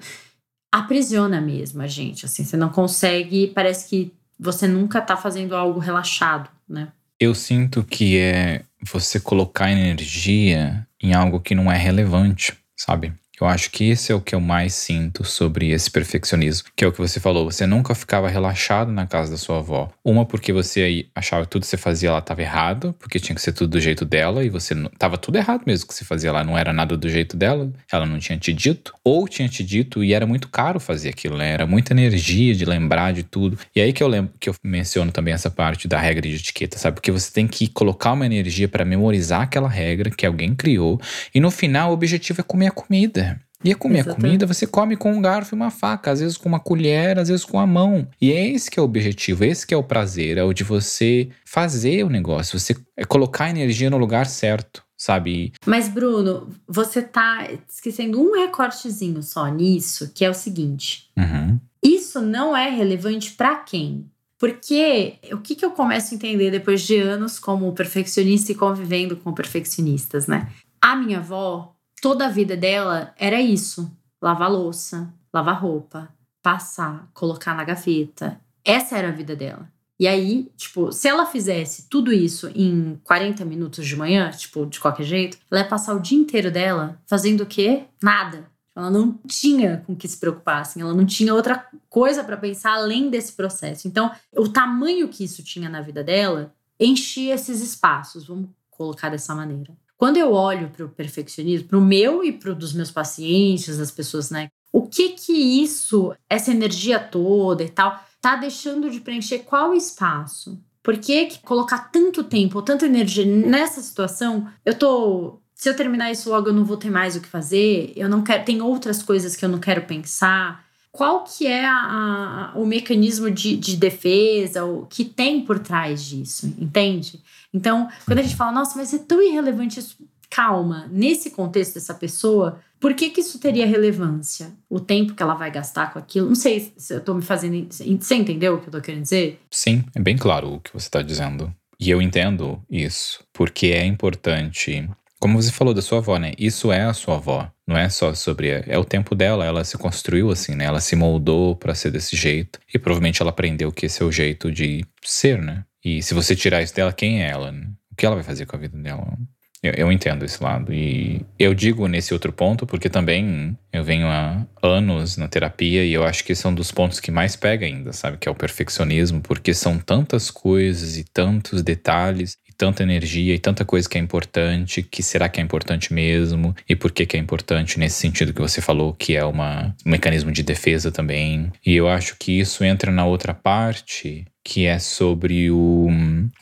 aprisiona mesmo a gente. Assim, você não consegue, parece que você nunca tá fazendo algo relaxado, né? Eu sinto que é você colocar energia em algo que não é relevante, sabe? Eu acho que esse é o que eu mais sinto sobre esse perfeccionismo, que é o que você falou. Você nunca ficava relaxado na casa da sua avó. Uma porque você achava que tudo que você fazia lá estava errado, porque tinha que ser tudo do jeito dela e você estava tudo errado mesmo que você fazia lá, não era nada do jeito dela. Ela não tinha te dito, ou tinha te dito e era muito caro fazer aquilo, né? Era muita energia de lembrar de tudo. E aí que eu lembro que eu menciono também essa parte da regra de etiqueta, sabe? Porque você tem que colocar uma energia para memorizar aquela regra que alguém criou e no final o objetivo é comer a comida. E a comer Exatamente. a comida, você come com um garfo e uma faca, às vezes com uma colher, às vezes com a mão. E é esse que é o objetivo, esse que é o prazer, é o de você fazer o negócio, você é colocar a energia no lugar certo. Sabe? Mas, Bruno, você tá esquecendo um recortezinho só nisso, que é o seguinte: uhum. isso não é relevante para quem? Porque o que, que eu começo a entender depois de anos como perfeccionista e convivendo com perfeccionistas, né? A minha avó, toda a vida dela era isso: lavar louça, lavar roupa, passar, colocar na gaveta. Essa era a vida dela. E aí, tipo, se ela fizesse tudo isso em 40 minutos de manhã, tipo, de qualquer jeito, ela ia passar o dia inteiro dela fazendo o quê? Nada. Ela não tinha com que se preocupar, assim, ela não tinha outra coisa para pensar além desse processo. Então, o tamanho que isso tinha na vida dela enchia esses espaços, vamos colocar dessa maneira. Quando eu olho para o perfeccionismo, para o meu e para dos meus pacientes, das pessoas, né? O que que isso, essa energia toda e tal, tá deixando de preencher qual espaço? Por que, que colocar tanto tempo, tanta energia nessa situação? Eu tô se eu terminar isso logo eu não vou ter mais o que fazer, eu não quero, tem outras coisas que eu não quero pensar. Qual que é a, a, o mecanismo de, de defesa, o que tem por trás disso, entende? Então, quando a gente fala, nossa, mas é tão irrelevante isso. Calma, nesse contexto dessa pessoa, por que, que isso teria relevância? O tempo que ela vai gastar com aquilo? Não sei se eu tô me fazendo. Você entendeu o que eu tô querendo dizer? Sim, é bem claro o que você está dizendo. E eu entendo isso, porque é importante. Como você falou da sua avó, né? Isso é a sua avó. Não é só sobre. É o tempo dela. Ela se construiu assim, né? Ela se moldou para ser desse jeito. E provavelmente ela aprendeu que esse é o jeito de ser, né? E se você tirar isso dela, quem é ela? Né? O que ela vai fazer com a vida dela? Eu, eu, entendo esse lado. E eu digo nesse outro ponto porque também eu venho há anos na terapia e eu acho que esse é um dos pontos que mais pega ainda, sabe? Que é o perfeccionismo, porque são tantas coisas e tantos detalhes tanta energia e tanta coisa que é importante, que será que é importante mesmo? E por que que é importante nesse sentido que você falou, que é uma, um mecanismo de defesa também. E eu acho que isso entra na outra parte que é sobre o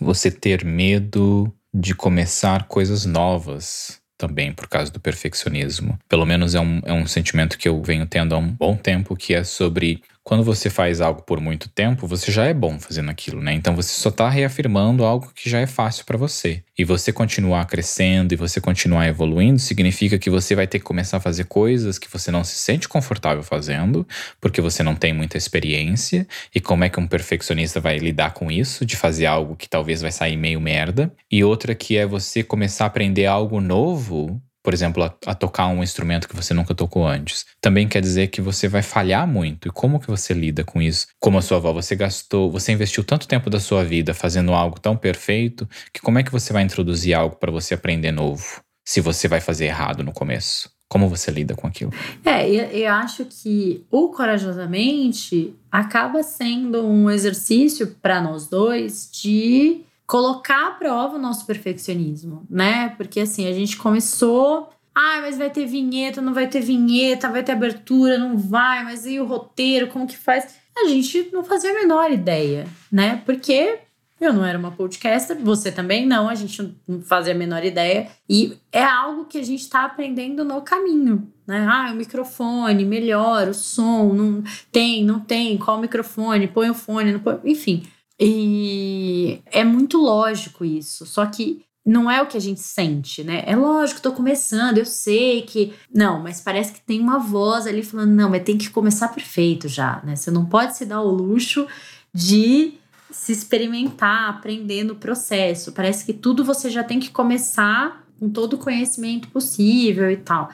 você ter medo de começar coisas novas também por causa do perfeccionismo. Pelo menos é um, é um sentimento que eu venho tendo há um bom tempo, que é sobre quando você faz algo por muito tempo, você já é bom fazendo aquilo, né? Então você só está reafirmando algo que já é fácil para você. E você continuar crescendo e você continuar evoluindo significa que você vai ter que começar a fazer coisas que você não se sente confortável fazendo, porque você não tem muita experiência. E como é que um perfeccionista vai lidar com isso, de fazer algo que talvez vai sair meio merda? E outra que é você começar a aprender algo novo por exemplo, a, a, tocar um instrumento que você nunca tocou antes. Também quer dizer que você vai falhar muito. E como que você lida com isso? Como a sua avó, você gastou, você investiu tanto tempo da sua vida fazendo algo tão perfeito, que como é que você vai introduzir algo para você aprender novo? Se você vai fazer errado no começo. Como você lida com aquilo? É, eu, eu acho que o Corajosamente acaba sendo um exercício para nós dois de colocar à prova o nosso perfeccionismo, né? Porque assim, a gente começou. Ah, mas vai ter vinheta, não vai ter vinheta, vai ter abertura, não vai, mas e o roteiro, como que faz? A gente não fazia a menor ideia, né? Porque eu não era uma podcaster, você também não, a gente não fazia a menor ideia. E é algo que a gente está aprendendo no caminho, né? Ah, o microfone, melhor, o som, não tem, não tem, qual microfone, põe o fone, não põe, enfim. E é muito lógico isso, só que não é o que a gente sente, né? É lógico, tô começando, eu sei que. Não, mas parece que tem uma voz ali falando, não, mas tem que começar perfeito já, né? Você não pode se dar o luxo de se experimentar, aprender no processo. Parece que tudo você já tem que começar com todo o conhecimento possível e tal.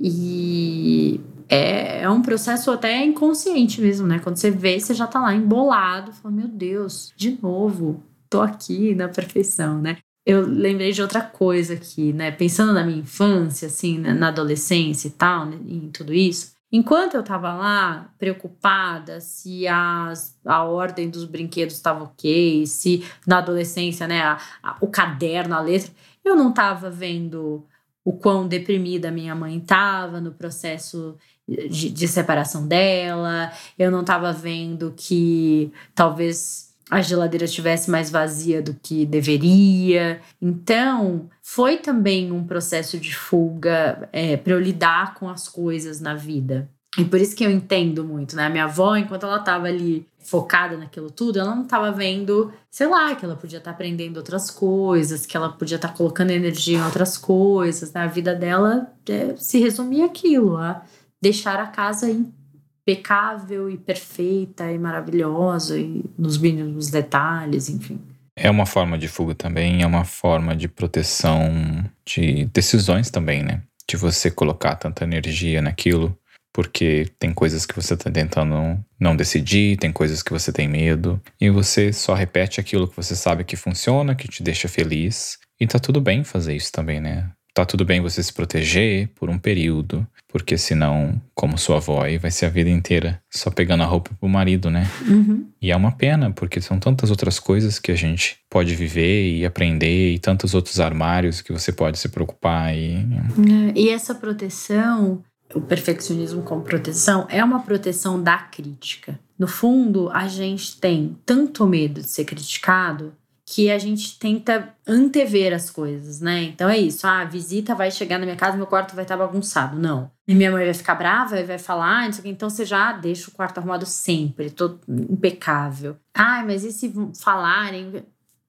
E é, é um processo até inconsciente mesmo, né? Quando você vê, você já tá lá embolado, fala, meu Deus, de novo, tô aqui na perfeição, né? Eu lembrei de outra coisa aqui, né? Pensando na minha infância, assim, né? na adolescência e tal, né? em tudo isso, Enquanto eu estava lá preocupada se as, a ordem dos brinquedos estava ok, se na adolescência, né, a, a, o caderno, a letra, eu não estava vendo o quão deprimida minha mãe estava no processo de, de separação dela, eu não estava vendo que talvez a geladeira estivesse mais vazia do que deveria. Então, foi também um processo de fuga é, para eu lidar com as coisas na vida. E por isso que eu entendo muito, né? A minha avó, enquanto ela estava ali focada naquilo tudo, ela não estava vendo, sei lá, que ela podia estar tá aprendendo outras coisas, que ela podia estar tá colocando energia em outras coisas. Né? A vida dela é, se resumia aquilo, a deixar a casa impecável e perfeita e maravilhosa e nos mínimos detalhes, enfim. É uma forma de fuga também, é uma forma de proteção de decisões também, né? De você colocar tanta energia naquilo, porque tem coisas que você está tentando não decidir, tem coisas que você tem medo, e você só repete aquilo que você sabe que funciona, que te deixa feliz, e tá tudo bem fazer isso também, né? tá tudo bem você se proteger por um período, porque senão, como sua avó, vai ser a vida inteira só pegando a roupa pro marido, né? Uhum. E é uma pena, porque são tantas outras coisas que a gente pode viver e aprender, e tantos outros armários que você pode se preocupar. E, é, e essa proteção, o perfeccionismo como proteção, é uma proteção da crítica. No fundo, a gente tem tanto medo de ser criticado que a gente tenta antever as coisas, né? Então é isso. Ah, a visita vai chegar na minha casa, meu quarto vai estar bagunçado. Não. E minha mãe vai ficar brava e vai falar, ah, então você já deixa o quarto arrumado sempre, todo impecável. Ah, mas e se falarem?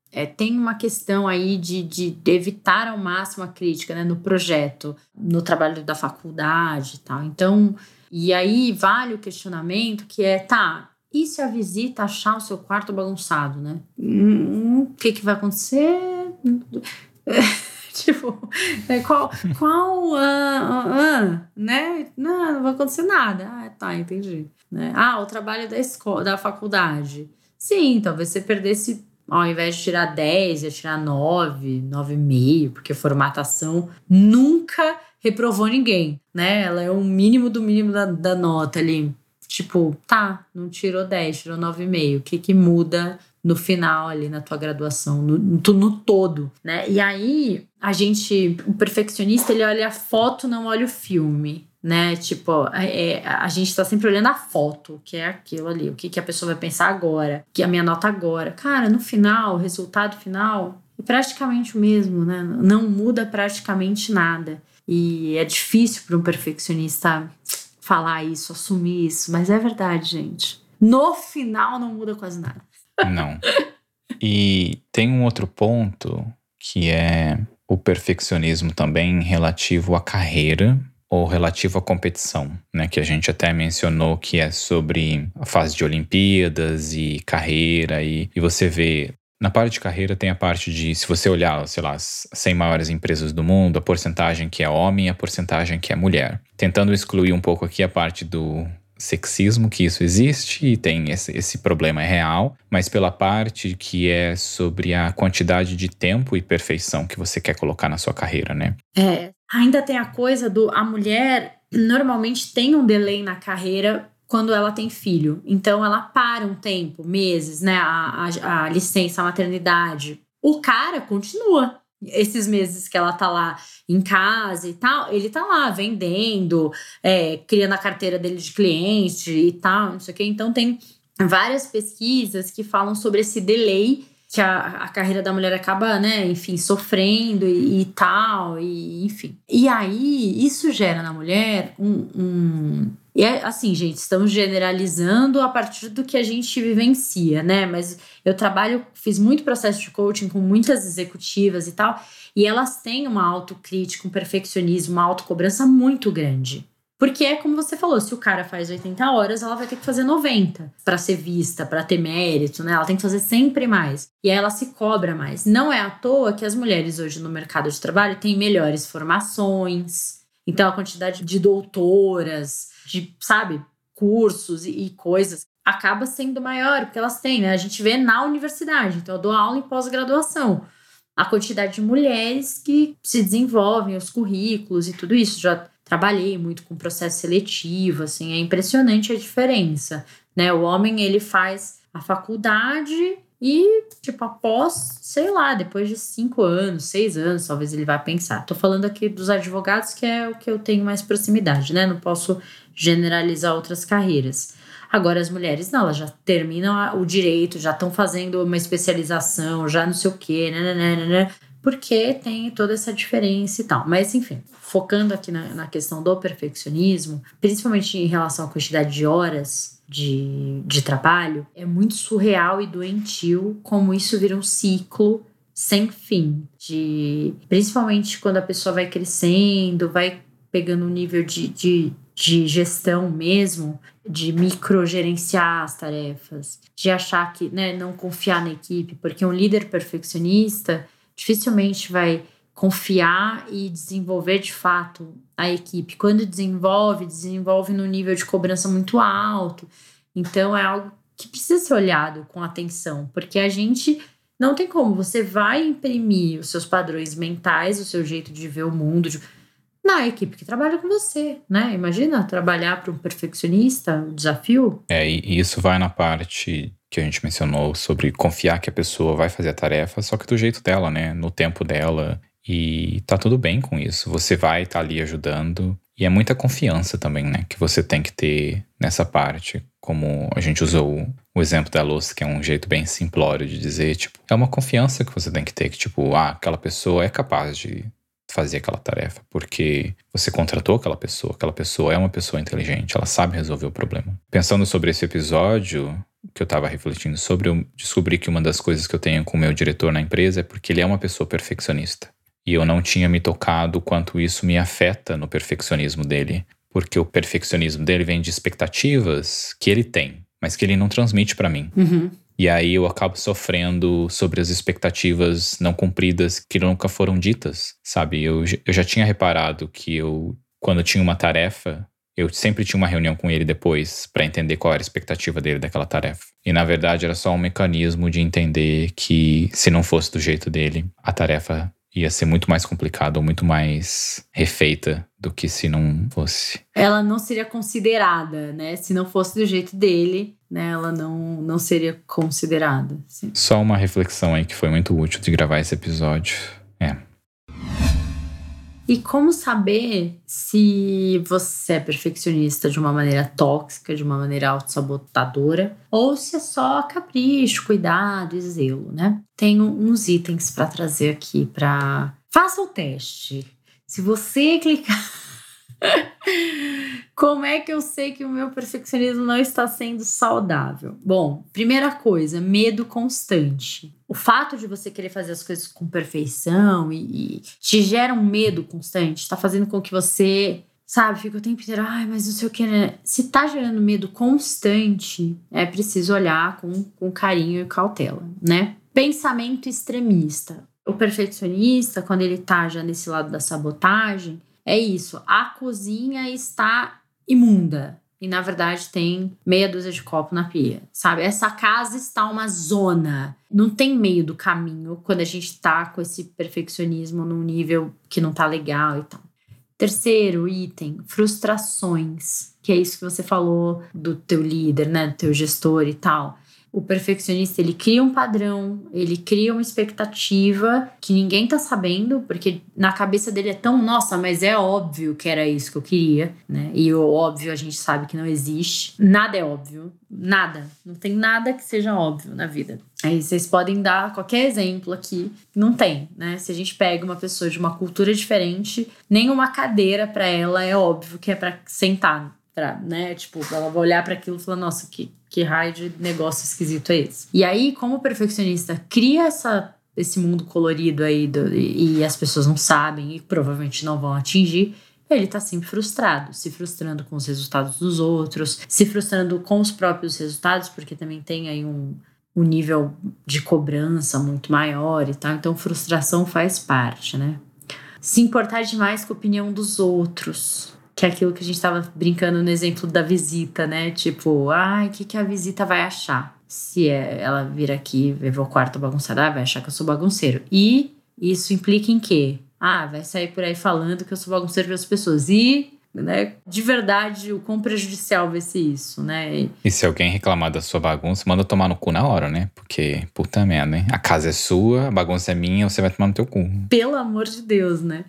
É, tem uma questão aí de, de, evitar ao máximo a crítica né, no projeto, no trabalho da faculdade e tal. Então, e aí vale o questionamento que é, tá, e se a visita achar o seu quarto bagunçado, né? Hum, o que, que vai acontecer? tipo, é, qual, qual, uh, uh, uh, né? Não, não vai acontecer nada. Ah, tá, entendi. Né? Ah, o trabalho da escola, da faculdade. Sim, talvez você perdesse, ao invés de tirar 10, ia tirar 9, 9,5, porque formatação nunca reprovou ninguém, né? Ela é o mínimo do mínimo da, da nota ali. Tipo, tá, não tirou 10, tirou 9,5. O que que muda no final ali na tua graduação, no, no, todo, né? E aí, a gente, o perfeccionista, ele olha a foto, não olha o filme, né? Tipo, é, a gente tá sempre olhando a foto, que é aquilo ali, o que, que a pessoa vai pensar agora, que a minha nota agora. Cara, no final, o resultado final é praticamente o mesmo, né? Não muda praticamente nada. E é difícil para um perfeccionista falar isso, assumir isso, mas é verdade, gente. No final não muda quase nada. Não. E tem um outro ponto que é o perfeccionismo também relativo à carreira ou relativo à competição, né? Que a gente até mencionou que é sobre a fase de Olimpíadas e carreira e, e você vê na parte de carreira tem a parte de, se você olhar, sei lá, as 100 maiores empresas do mundo, a porcentagem que é homem e a porcentagem que é mulher. Tentando excluir um pouco aqui a parte do sexismo, que isso existe e tem esse, esse problema é real, mas pela parte que é sobre a quantidade de tempo e perfeição que você quer colocar na sua carreira, né? É, ainda tem a coisa do a mulher normalmente tem um delay na carreira quando ela tem filho. Então ela para um tempo, meses, né? A, a, a licença, a maternidade. O cara continua esses meses que ela tá lá em casa e tal, ele tá lá vendendo, é, criando a carteira dele de cliente e tal, não sei o quê. Então tem várias pesquisas que falam sobre esse delay que a, a carreira da mulher acaba, né, enfim, sofrendo e, e, tal, e enfim. E aí, isso gera na mulher um. um e é assim, gente, estamos generalizando a partir do que a gente vivencia, né? Mas eu trabalho, fiz muito processo de coaching com muitas executivas e tal, e elas têm uma autocrítica, um perfeccionismo, uma autocobrança muito grande. Porque é como você falou, se o cara faz 80 horas, ela vai ter que fazer 90 para ser vista, para ter mérito, né? Ela tem que fazer sempre mais. E aí ela se cobra mais. Não é à toa que as mulheres hoje no mercado de trabalho têm melhores formações. Então a quantidade de doutoras, de, sabe, cursos e, e coisas acaba sendo maior, porque elas têm, né? A gente vê na universidade. Então eu dou aula em pós-graduação a quantidade de mulheres que se desenvolvem, os currículos e tudo isso. Já trabalhei muito com processo seletivo, assim, é impressionante a diferença, né? O homem, ele faz a faculdade e, tipo, após, sei lá, depois de cinco anos, seis anos, talvez ele vá pensar. Tô falando aqui dos advogados, que é o que eu tenho mais proximidade, né? Não posso generalizar outras carreiras. Agora, as mulheres, não, elas já terminam o direito, já estão fazendo uma especialização, já não sei o quê, né, né, né, né, porque tem toda essa diferença e tal. Mas, enfim, focando aqui na, na questão do perfeccionismo, principalmente em relação à quantidade de horas de, de trabalho, é muito surreal e doentio como isso vira um ciclo sem fim. De, principalmente quando a pessoa vai crescendo, vai pegando um nível de, de, de gestão mesmo, de microgerenciar as tarefas, de achar que, né, não confiar na equipe, porque um líder perfeccionista dificilmente vai confiar e desenvolver de fato a equipe. Quando desenvolve, desenvolve num nível de cobrança muito alto. Então é algo que precisa ser olhado com atenção, porque a gente não tem como, você vai imprimir os seus padrões mentais, o seu jeito de ver o mundo de, na equipe que trabalha com você, né? Imagina trabalhar para um perfeccionista, o desafio. É, e isso vai na parte que a gente mencionou sobre confiar que a pessoa vai fazer a tarefa, só que do jeito dela, né? No tempo dela. E tá tudo bem com isso. Você vai estar tá ali ajudando. E é muita confiança também, né? Que você tem que ter nessa parte. Como a gente usou o exemplo da luz, que é um jeito bem simplório de dizer, tipo, é uma confiança que você tem que ter, que, tipo, ah, aquela pessoa é capaz de fazer aquela tarefa, porque você contratou aquela pessoa, aquela pessoa é uma pessoa inteligente, ela sabe resolver o problema. Pensando sobre esse episódio, que eu estava refletindo sobre, eu descobri que uma das coisas que eu tenho com o meu diretor na empresa é porque ele é uma pessoa perfeccionista. E eu não tinha me tocado quanto isso me afeta no perfeccionismo dele, porque o perfeccionismo dele vem de expectativas que ele tem, mas que ele não transmite para mim. Uhum. E aí eu acabo sofrendo sobre as expectativas não cumpridas que nunca foram ditas, sabe? Eu, eu já tinha reparado que eu, quando tinha uma tarefa, eu sempre tinha uma reunião com ele depois para entender qual era a expectativa dele daquela tarefa. E na verdade era só um mecanismo de entender que se não fosse do jeito dele, a tarefa ia ser muito mais complicada ou muito mais refeita do que se não fosse. Ela não seria considerada, né? Se não fosse do jeito dele, né? Ela não, não seria considerada. Sim. Só uma reflexão aí que foi muito útil de gravar esse episódio. E como saber se você é perfeccionista de uma maneira tóxica, de uma maneira autossabotadora, ou se é só capricho, cuidado e zelo, né? Tenho uns itens para trazer aqui para faça o teste. Se você clicar Como é que eu sei que o meu perfeccionismo não está sendo saudável? Bom, primeira coisa, medo constante. O fato de você querer fazer as coisas com perfeição e, e te gera um medo constante, está fazendo com que você, sabe, fique o tempo inteiro, ai, mas não sei o que, né? Se tá gerando medo constante, é preciso olhar com, com carinho e cautela, né? Pensamento extremista. O perfeccionista, quando ele tá já nesse lado da sabotagem, é isso. A cozinha está imunda. E na verdade tem meia dúzia de copo na pia, sabe? Essa casa está uma zona. Não tem meio do caminho quando a gente tá com esse perfeccionismo num nível que não tá legal e tal. Terceiro item, frustrações, que é isso que você falou do teu líder, né, do teu gestor e tal o perfeccionista ele cria um padrão, ele cria uma expectativa que ninguém tá sabendo, porque na cabeça dele é tão, nossa, mas é óbvio que era isso que eu queria, né? E o óbvio a gente sabe que não existe. Nada é óbvio, nada. Não tem nada que seja óbvio na vida. Aí vocês podem dar qualquer exemplo aqui, não tem, né? Se a gente pega uma pessoa de uma cultura diferente, nenhuma cadeira para ela é óbvio que é para sentar, pra, né? Tipo, ela vai olhar para aquilo e falar, nossa, que que raio de negócio esquisito é esse? E aí, como o perfeccionista cria essa, esse mundo colorido aí do, e as pessoas não sabem e provavelmente não vão atingir, ele tá sempre frustrado, se frustrando com os resultados dos outros, se frustrando com os próprios resultados, porque também tem aí um, um nível de cobrança muito maior e tal. Então, frustração faz parte, né? Se importar demais com a opinião dos outros que é aquilo que a gente estava brincando no exemplo da visita, né? Tipo, ai, o que, que a visita vai achar? Se é, ela vir aqui ver o quarto bagunçado, ah, vai achar que eu sou bagunceiro. E isso implica em quê? Ah, vai sair por aí falando que eu sou bagunceiro para as pessoas. E né? De verdade, o quão prejudicial vai ser isso, né? E se alguém reclamar da sua bagunça, manda tomar no cu na hora, né? Porque, puta merda, hein? A casa é sua, a bagunça é minha, você vai tomar no teu cu. Pelo amor de Deus, né?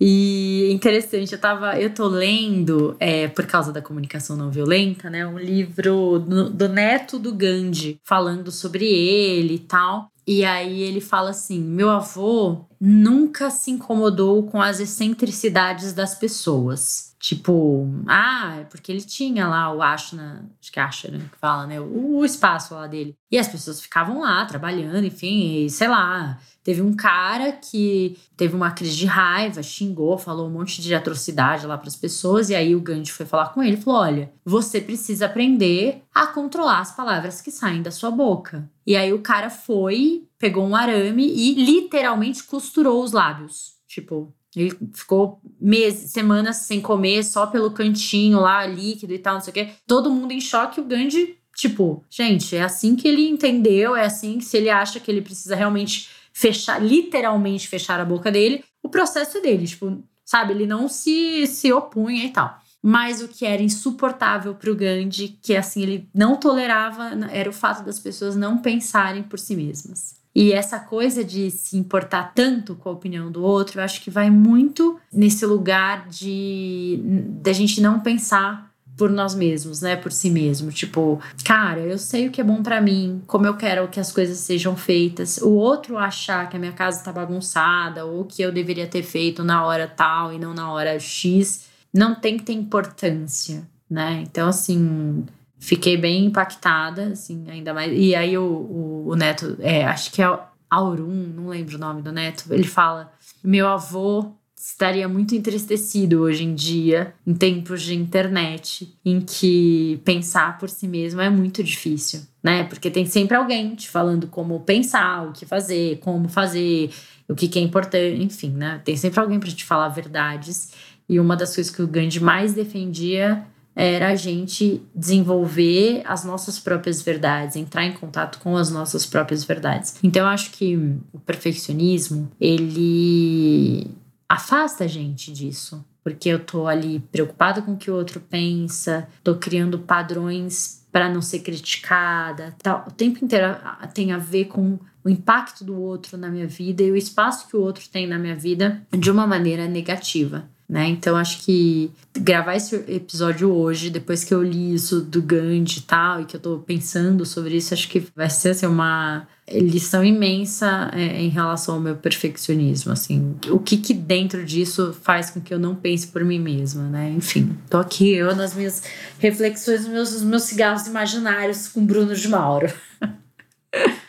E interessante, eu tava, eu tô lendo, é, por causa da comunicação não violenta, né? Um livro do, do neto do Gandhi, falando sobre ele e tal. E aí ele fala assim: meu avô nunca se incomodou com as excentricidades das pessoas. Tipo, ah, é porque ele tinha lá o Ashna, acho que é Ashna que fala, né? O, o, espaço lá dele. E as pessoas ficavam lá trabalhando, enfim, e, sei lá. Teve um cara que teve uma crise de raiva, xingou, falou um monte de atrocidade lá para as pessoas. E aí o Gandhi foi falar com ele e falou: Olha, você precisa aprender a controlar as palavras que saem da sua boca. E aí o cara foi, pegou um arame e literalmente costurou os lábios. Tipo, ele ficou meses, semanas sem comer, só pelo cantinho lá, líquido e tal, não sei o quê. Todo mundo em choque. O Gandhi, tipo, gente, é assim que ele entendeu, é assim que se ele acha que ele precisa realmente fechar, literalmente fechar a boca dele, o processo é dele. Tipo, sabe, ele não se, se opunha e tal. Mas o que era insuportável para o Gandhi, que assim ele não tolerava, era o fato das pessoas não pensarem por si mesmas. E essa coisa de se importar tanto com a opinião do outro, eu acho que vai muito nesse lugar de da gente não pensar por nós mesmos, né, por si mesmo, tipo, cara, eu sei o que é bom para mim, como eu quero que as coisas sejam feitas. O outro achar que a minha casa tá bagunçada ou que eu deveria ter feito na hora tal e não na hora X, não tem que ter importância, né? Então assim, fiquei bem impactada, assim, ainda mais. E aí o, o, o neto, é, acho que é Aurum, não lembro o nome do neto, ele fala: meu avô estaria muito entristecido hoje em dia, em tempos de internet, em que pensar por si mesmo é muito difícil, né? Porque tem sempre alguém te falando como pensar, o que fazer, como fazer, o que, que é importante, enfim, né? Tem sempre alguém para te falar verdades. E uma das coisas que o Gandhi mais defendia era a gente desenvolver as nossas próprias verdades, entrar em contato com as nossas próprias verdades. Então eu acho que o perfeccionismo, ele afasta a gente disso, porque eu tô ali preocupada com o que o outro pensa, tô criando padrões para não ser criticada, tal. O tempo inteiro tem a ver com o impacto do outro na minha vida e o espaço que o outro tem na minha vida de uma maneira negativa né? Então acho que gravar esse episódio hoje, depois que eu li isso do Gandhi e tal, e que eu tô pensando sobre isso, acho que vai ser assim, uma lição imensa é, em relação ao meu perfeccionismo, assim. O que que dentro disso faz com que eu não pense por mim mesma, né? Enfim, tô aqui eu nas minhas reflexões, nos meus, meus cigarros imaginários com Bruno de Mauro.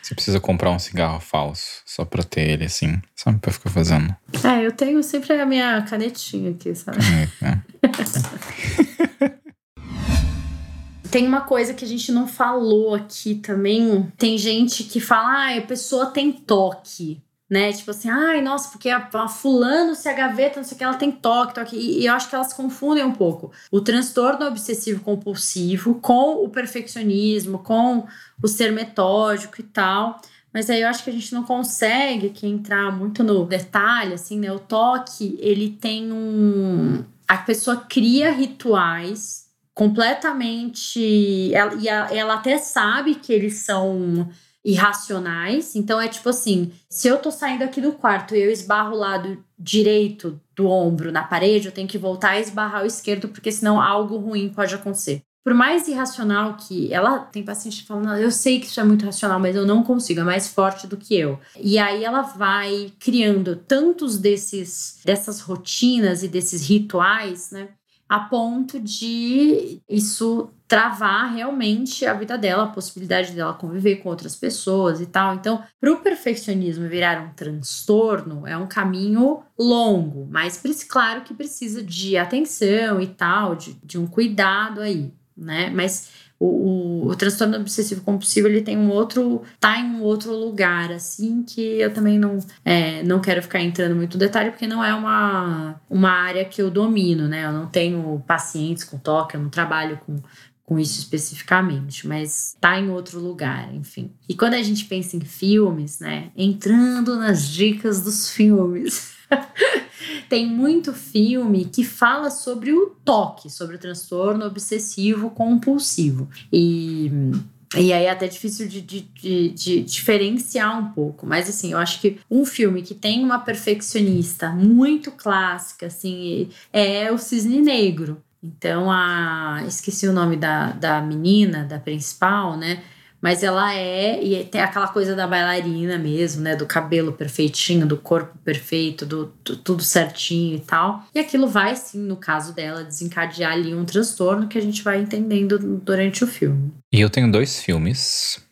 Você precisa comprar um cigarro falso, só pra ter ele assim, sabe? Pra ficar fazendo. É, eu tenho sempre a minha canetinha aqui, sabe? É, é. tem uma coisa que a gente não falou aqui também. Tem gente que fala, ah, a pessoa tem toque né? Tipo assim, ai, nossa, porque a, a, fulano se a gaveta, não sei o que, ela tem toque, toque. E, e, eu acho que elas confundem um pouco o transtorno obsessivo compulsivo com o perfeccionismo, com o ser metódico e tal. Mas aí eu acho que a gente não consegue aqui entrar muito no detalhe, assim, né? O toque, ele tem um. A pessoa cria rituais completamente. Ela, e ela até sabe que eles são irracionais. Então é tipo assim: se eu tô saindo aqui do quarto e eu esbarro o lado direito do ombro na parede, eu tenho que voltar a esbarrar o esquerdo, porque senão algo ruim pode acontecer. Por mais irracional que ela tem paciente falando, eu sei que isso é muito racional, mas eu não consigo, é mais forte do que eu. E aí ela vai criando tantos desses dessas rotinas e desses rituais, né? A ponto de isso travar realmente a vida dela, a possibilidade dela conviver com outras pessoas e tal. Então, para o perfeccionismo virar um transtorno, é um caminho longo, mas claro que precisa de atenção e tal, de, de um cuidado aí, né? Mas o, o, o, transtorno obsessivo compulsivo ele tem um outro tá em um outro lugar assim que eu também não é, não quero ficar entrando muito no detalhe porque não é uma uma área que eu domino né? Eu não tenho pacientes com toque eu não trabalho com com isso especificamente, mas tá em outro lugar, enfim. E quando a gente pensa em filmes, né, entrando nas dicas dos filmes, tem muito filme que fala sobre o toque, sobre o transtorno obsessivo compulsivo. E e aí é até difícil de, de, de, de, diferenciar um pouco. Mas assim, eu acho que um filme que tem uma perfeccionista muito clássica, assim, é o Cisne Negro. Então, a. Esqueci o nome da, da menina, da principal, né? Mas ela é, e tem aquela coisa da bailarina mesmo, né? Do cabelo perfeitinho, do corpo perfeito, do, do, tudo certinho e tal. E aquilo vai, sim, no caso dela, desencadear ali um transtorno que a gente vai entendendo durante o filme. E eu tenho dois filmes.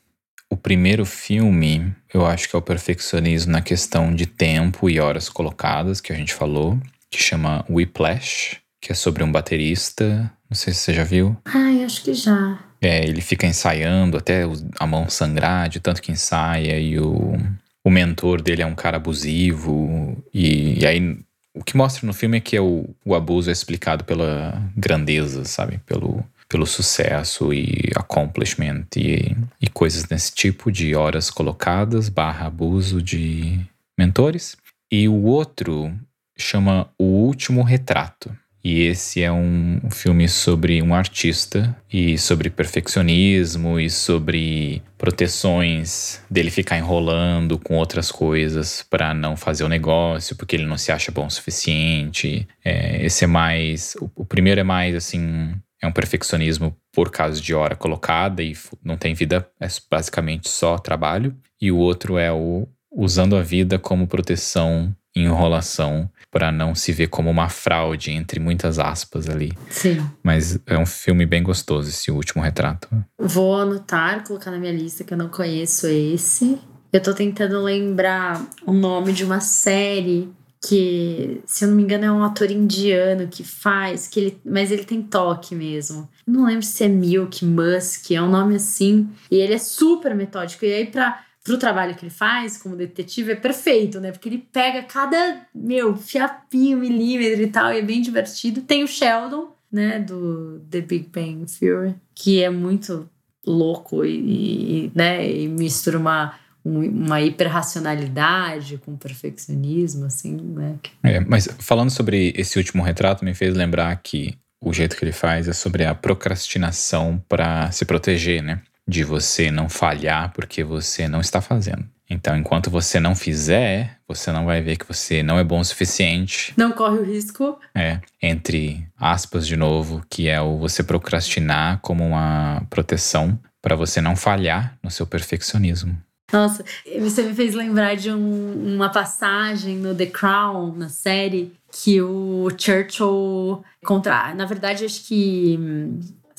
O primeiro filme, eu acho que é o perfeccionismo na questão de tempo e horas colocadas, que a gente falou, que chama Whiplash, que é sobre um baterista. Não sei se você já viu. Ai, acho que já. É, ele fica ensaiando até a mão sangrar de tanto que ensaia e o, o mentor dele é um cara abusivo e, e aí o que mostra no filme é que é o, o abuso é explicado pela grandeza, sabe? Pelo, pelo sucesso e accomplishment e, e coisas desse tipo de horas colocadas barra abuso de mentores. E o outro chama O Último Retrato. E esse é um filme sobre um artista e sobre perfeccionismo e sobre proteções dele ficar enrolando com outras coisas para não fazer o negócio porque ele não se acha bom o suficiente. É, esse é mais. O, o primeiro é mais assim. É um perfeccionismo por causa de hora colocada e não tem vida, é basicamente só trabalho. E o outro é o usando a vida como proteção enrolação para não se ver como uma fraude, entre muitas aspas ali. Sim. Mas é um filme bem gostoso, esse último retrato. Vou anotar, colocar na minha lista que eu não conheço esse. Eu tô tentando lembrar o nome de uma série que, se eu não me engano, é um ator indiano que faz, que ele, mas ele tem toque mesmo. Eu não lembro se é Milk Musk, é um nome assim. E ele é super metódico. E aí, pra pro trabalho que ele faz como detetive é perfeito, né? Porque ele pega cada, meu, fiapinho, milímetro e tal, e é bem divertido. Tem o Sheldon, né, do The Big Bang Theory, que é muito louco e, e né, e mistura uma uma hiperracionalidade com perfeccionismo, assim, né? É, mas falando sobre esse último retrato, me fez lembrar que o jeito que ele faz é sobre a procrastinação para se proteger, né? De você não falhar porque você não está fazendo. Então, enquanto você não fizer, você não vai ver que você não é bom o suficiente. Não corre o risco. É, entre aspas de novo, que é o você procrastinar como uma proteção para você não falhar no seu perfeccionismo. Nossa, você me fez lembrar de um, uma passagem no The Crown, na série, que o Churchill contra. Na verdade, acho que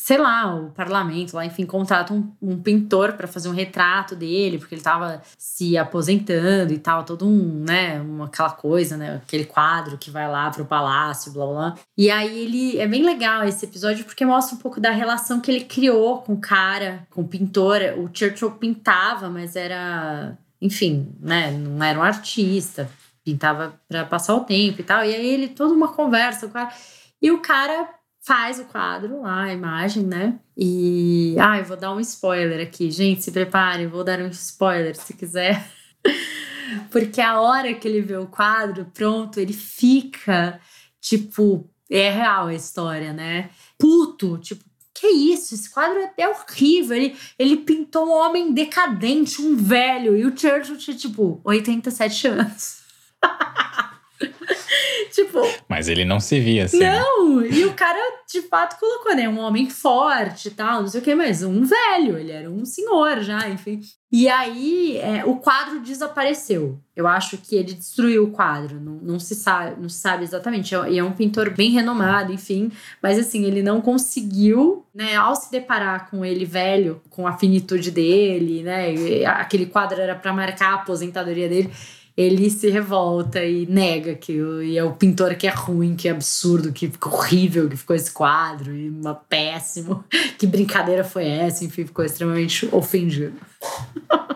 sei lá, o parlamento lá, enfim, contrata um, um pintor para fazer um retrato dele, porque ele estava se aposentando e tal, todo um, né, uma, aquela coisa, né, aquele quadro que vai lá pro palácio, blá blá. E aí ele é bem legal esse episódio porque mostra um pouco da relação que ele criou com o cara, com o pintor. O Churchill pintava, mas era, enfim, né, não era um artista, pintava para passar o tempo e tal. E aí ele toda uma conversa com o cara. E o cara faz o quadro a imagem, né? E. Ah, eu vou dar um spoiler aqui. Gente, se preparem, vou dar um spoiler se quiser. Porque a hora que ele vê o quadro pronto, ele fica tipo. É real a história, né? Puto, tipo, que isso? Esse quadro é, é horrível. Ele, ele pintou um homem decadente, um velho. E o Churchill tinha, tipo, 87 anos. tipo. Mas ele não se via assim. Né? Não! Né? E o cara, de fato, colocou, né? Um homem forte e tal, não sei o que, mas um velho. Ele era um senhor já, enfim. E aí, é, o quadro desapareceu. Eu acho que ele destruiu o quadro. Não, não se sabe, não se sabe exatamente. E é, é um pintor bem renomado, enfim. Mas assim, ele não conseguiu, né? Ao se deparar com ele velho, com a finitude dele, né? Aquele quadro era para marcar a aposentadoria dele ele se revolta e nega que e é o pintor que é ruim, que é absurdo, que ficou horrível, que ficou esse quadro, e uma péssimo. Que brincadeira foi essa? Enfim, ficou extremamente ofendido.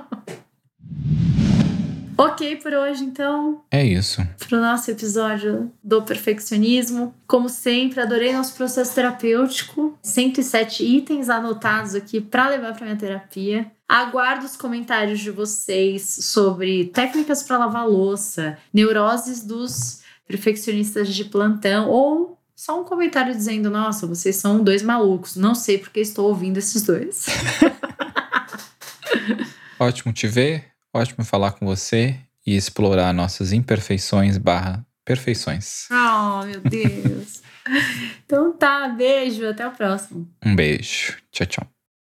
Ok por hoje, então. É isso. Pro nosso episódio do perfeccionismo. Como sempre, adorei nosso processo terapêutico. 107 itens anotados aqui para levar para minha terapia. Aguardo os comentários de vocês sobre técnicas para lavar louça, neuroses dos perfeccionistas de plantão ou só um comentário dizendo: Nossa, vocês são dois malucos. Não sei porque estou ouvindo esses dois. Ótimo te ver. Ótimo falar com você e explorar nossas imperfeições barra perfeições. Oh, meu Deus. então tá, beijo, até o próximo. Um beijo. Tchau, tchau.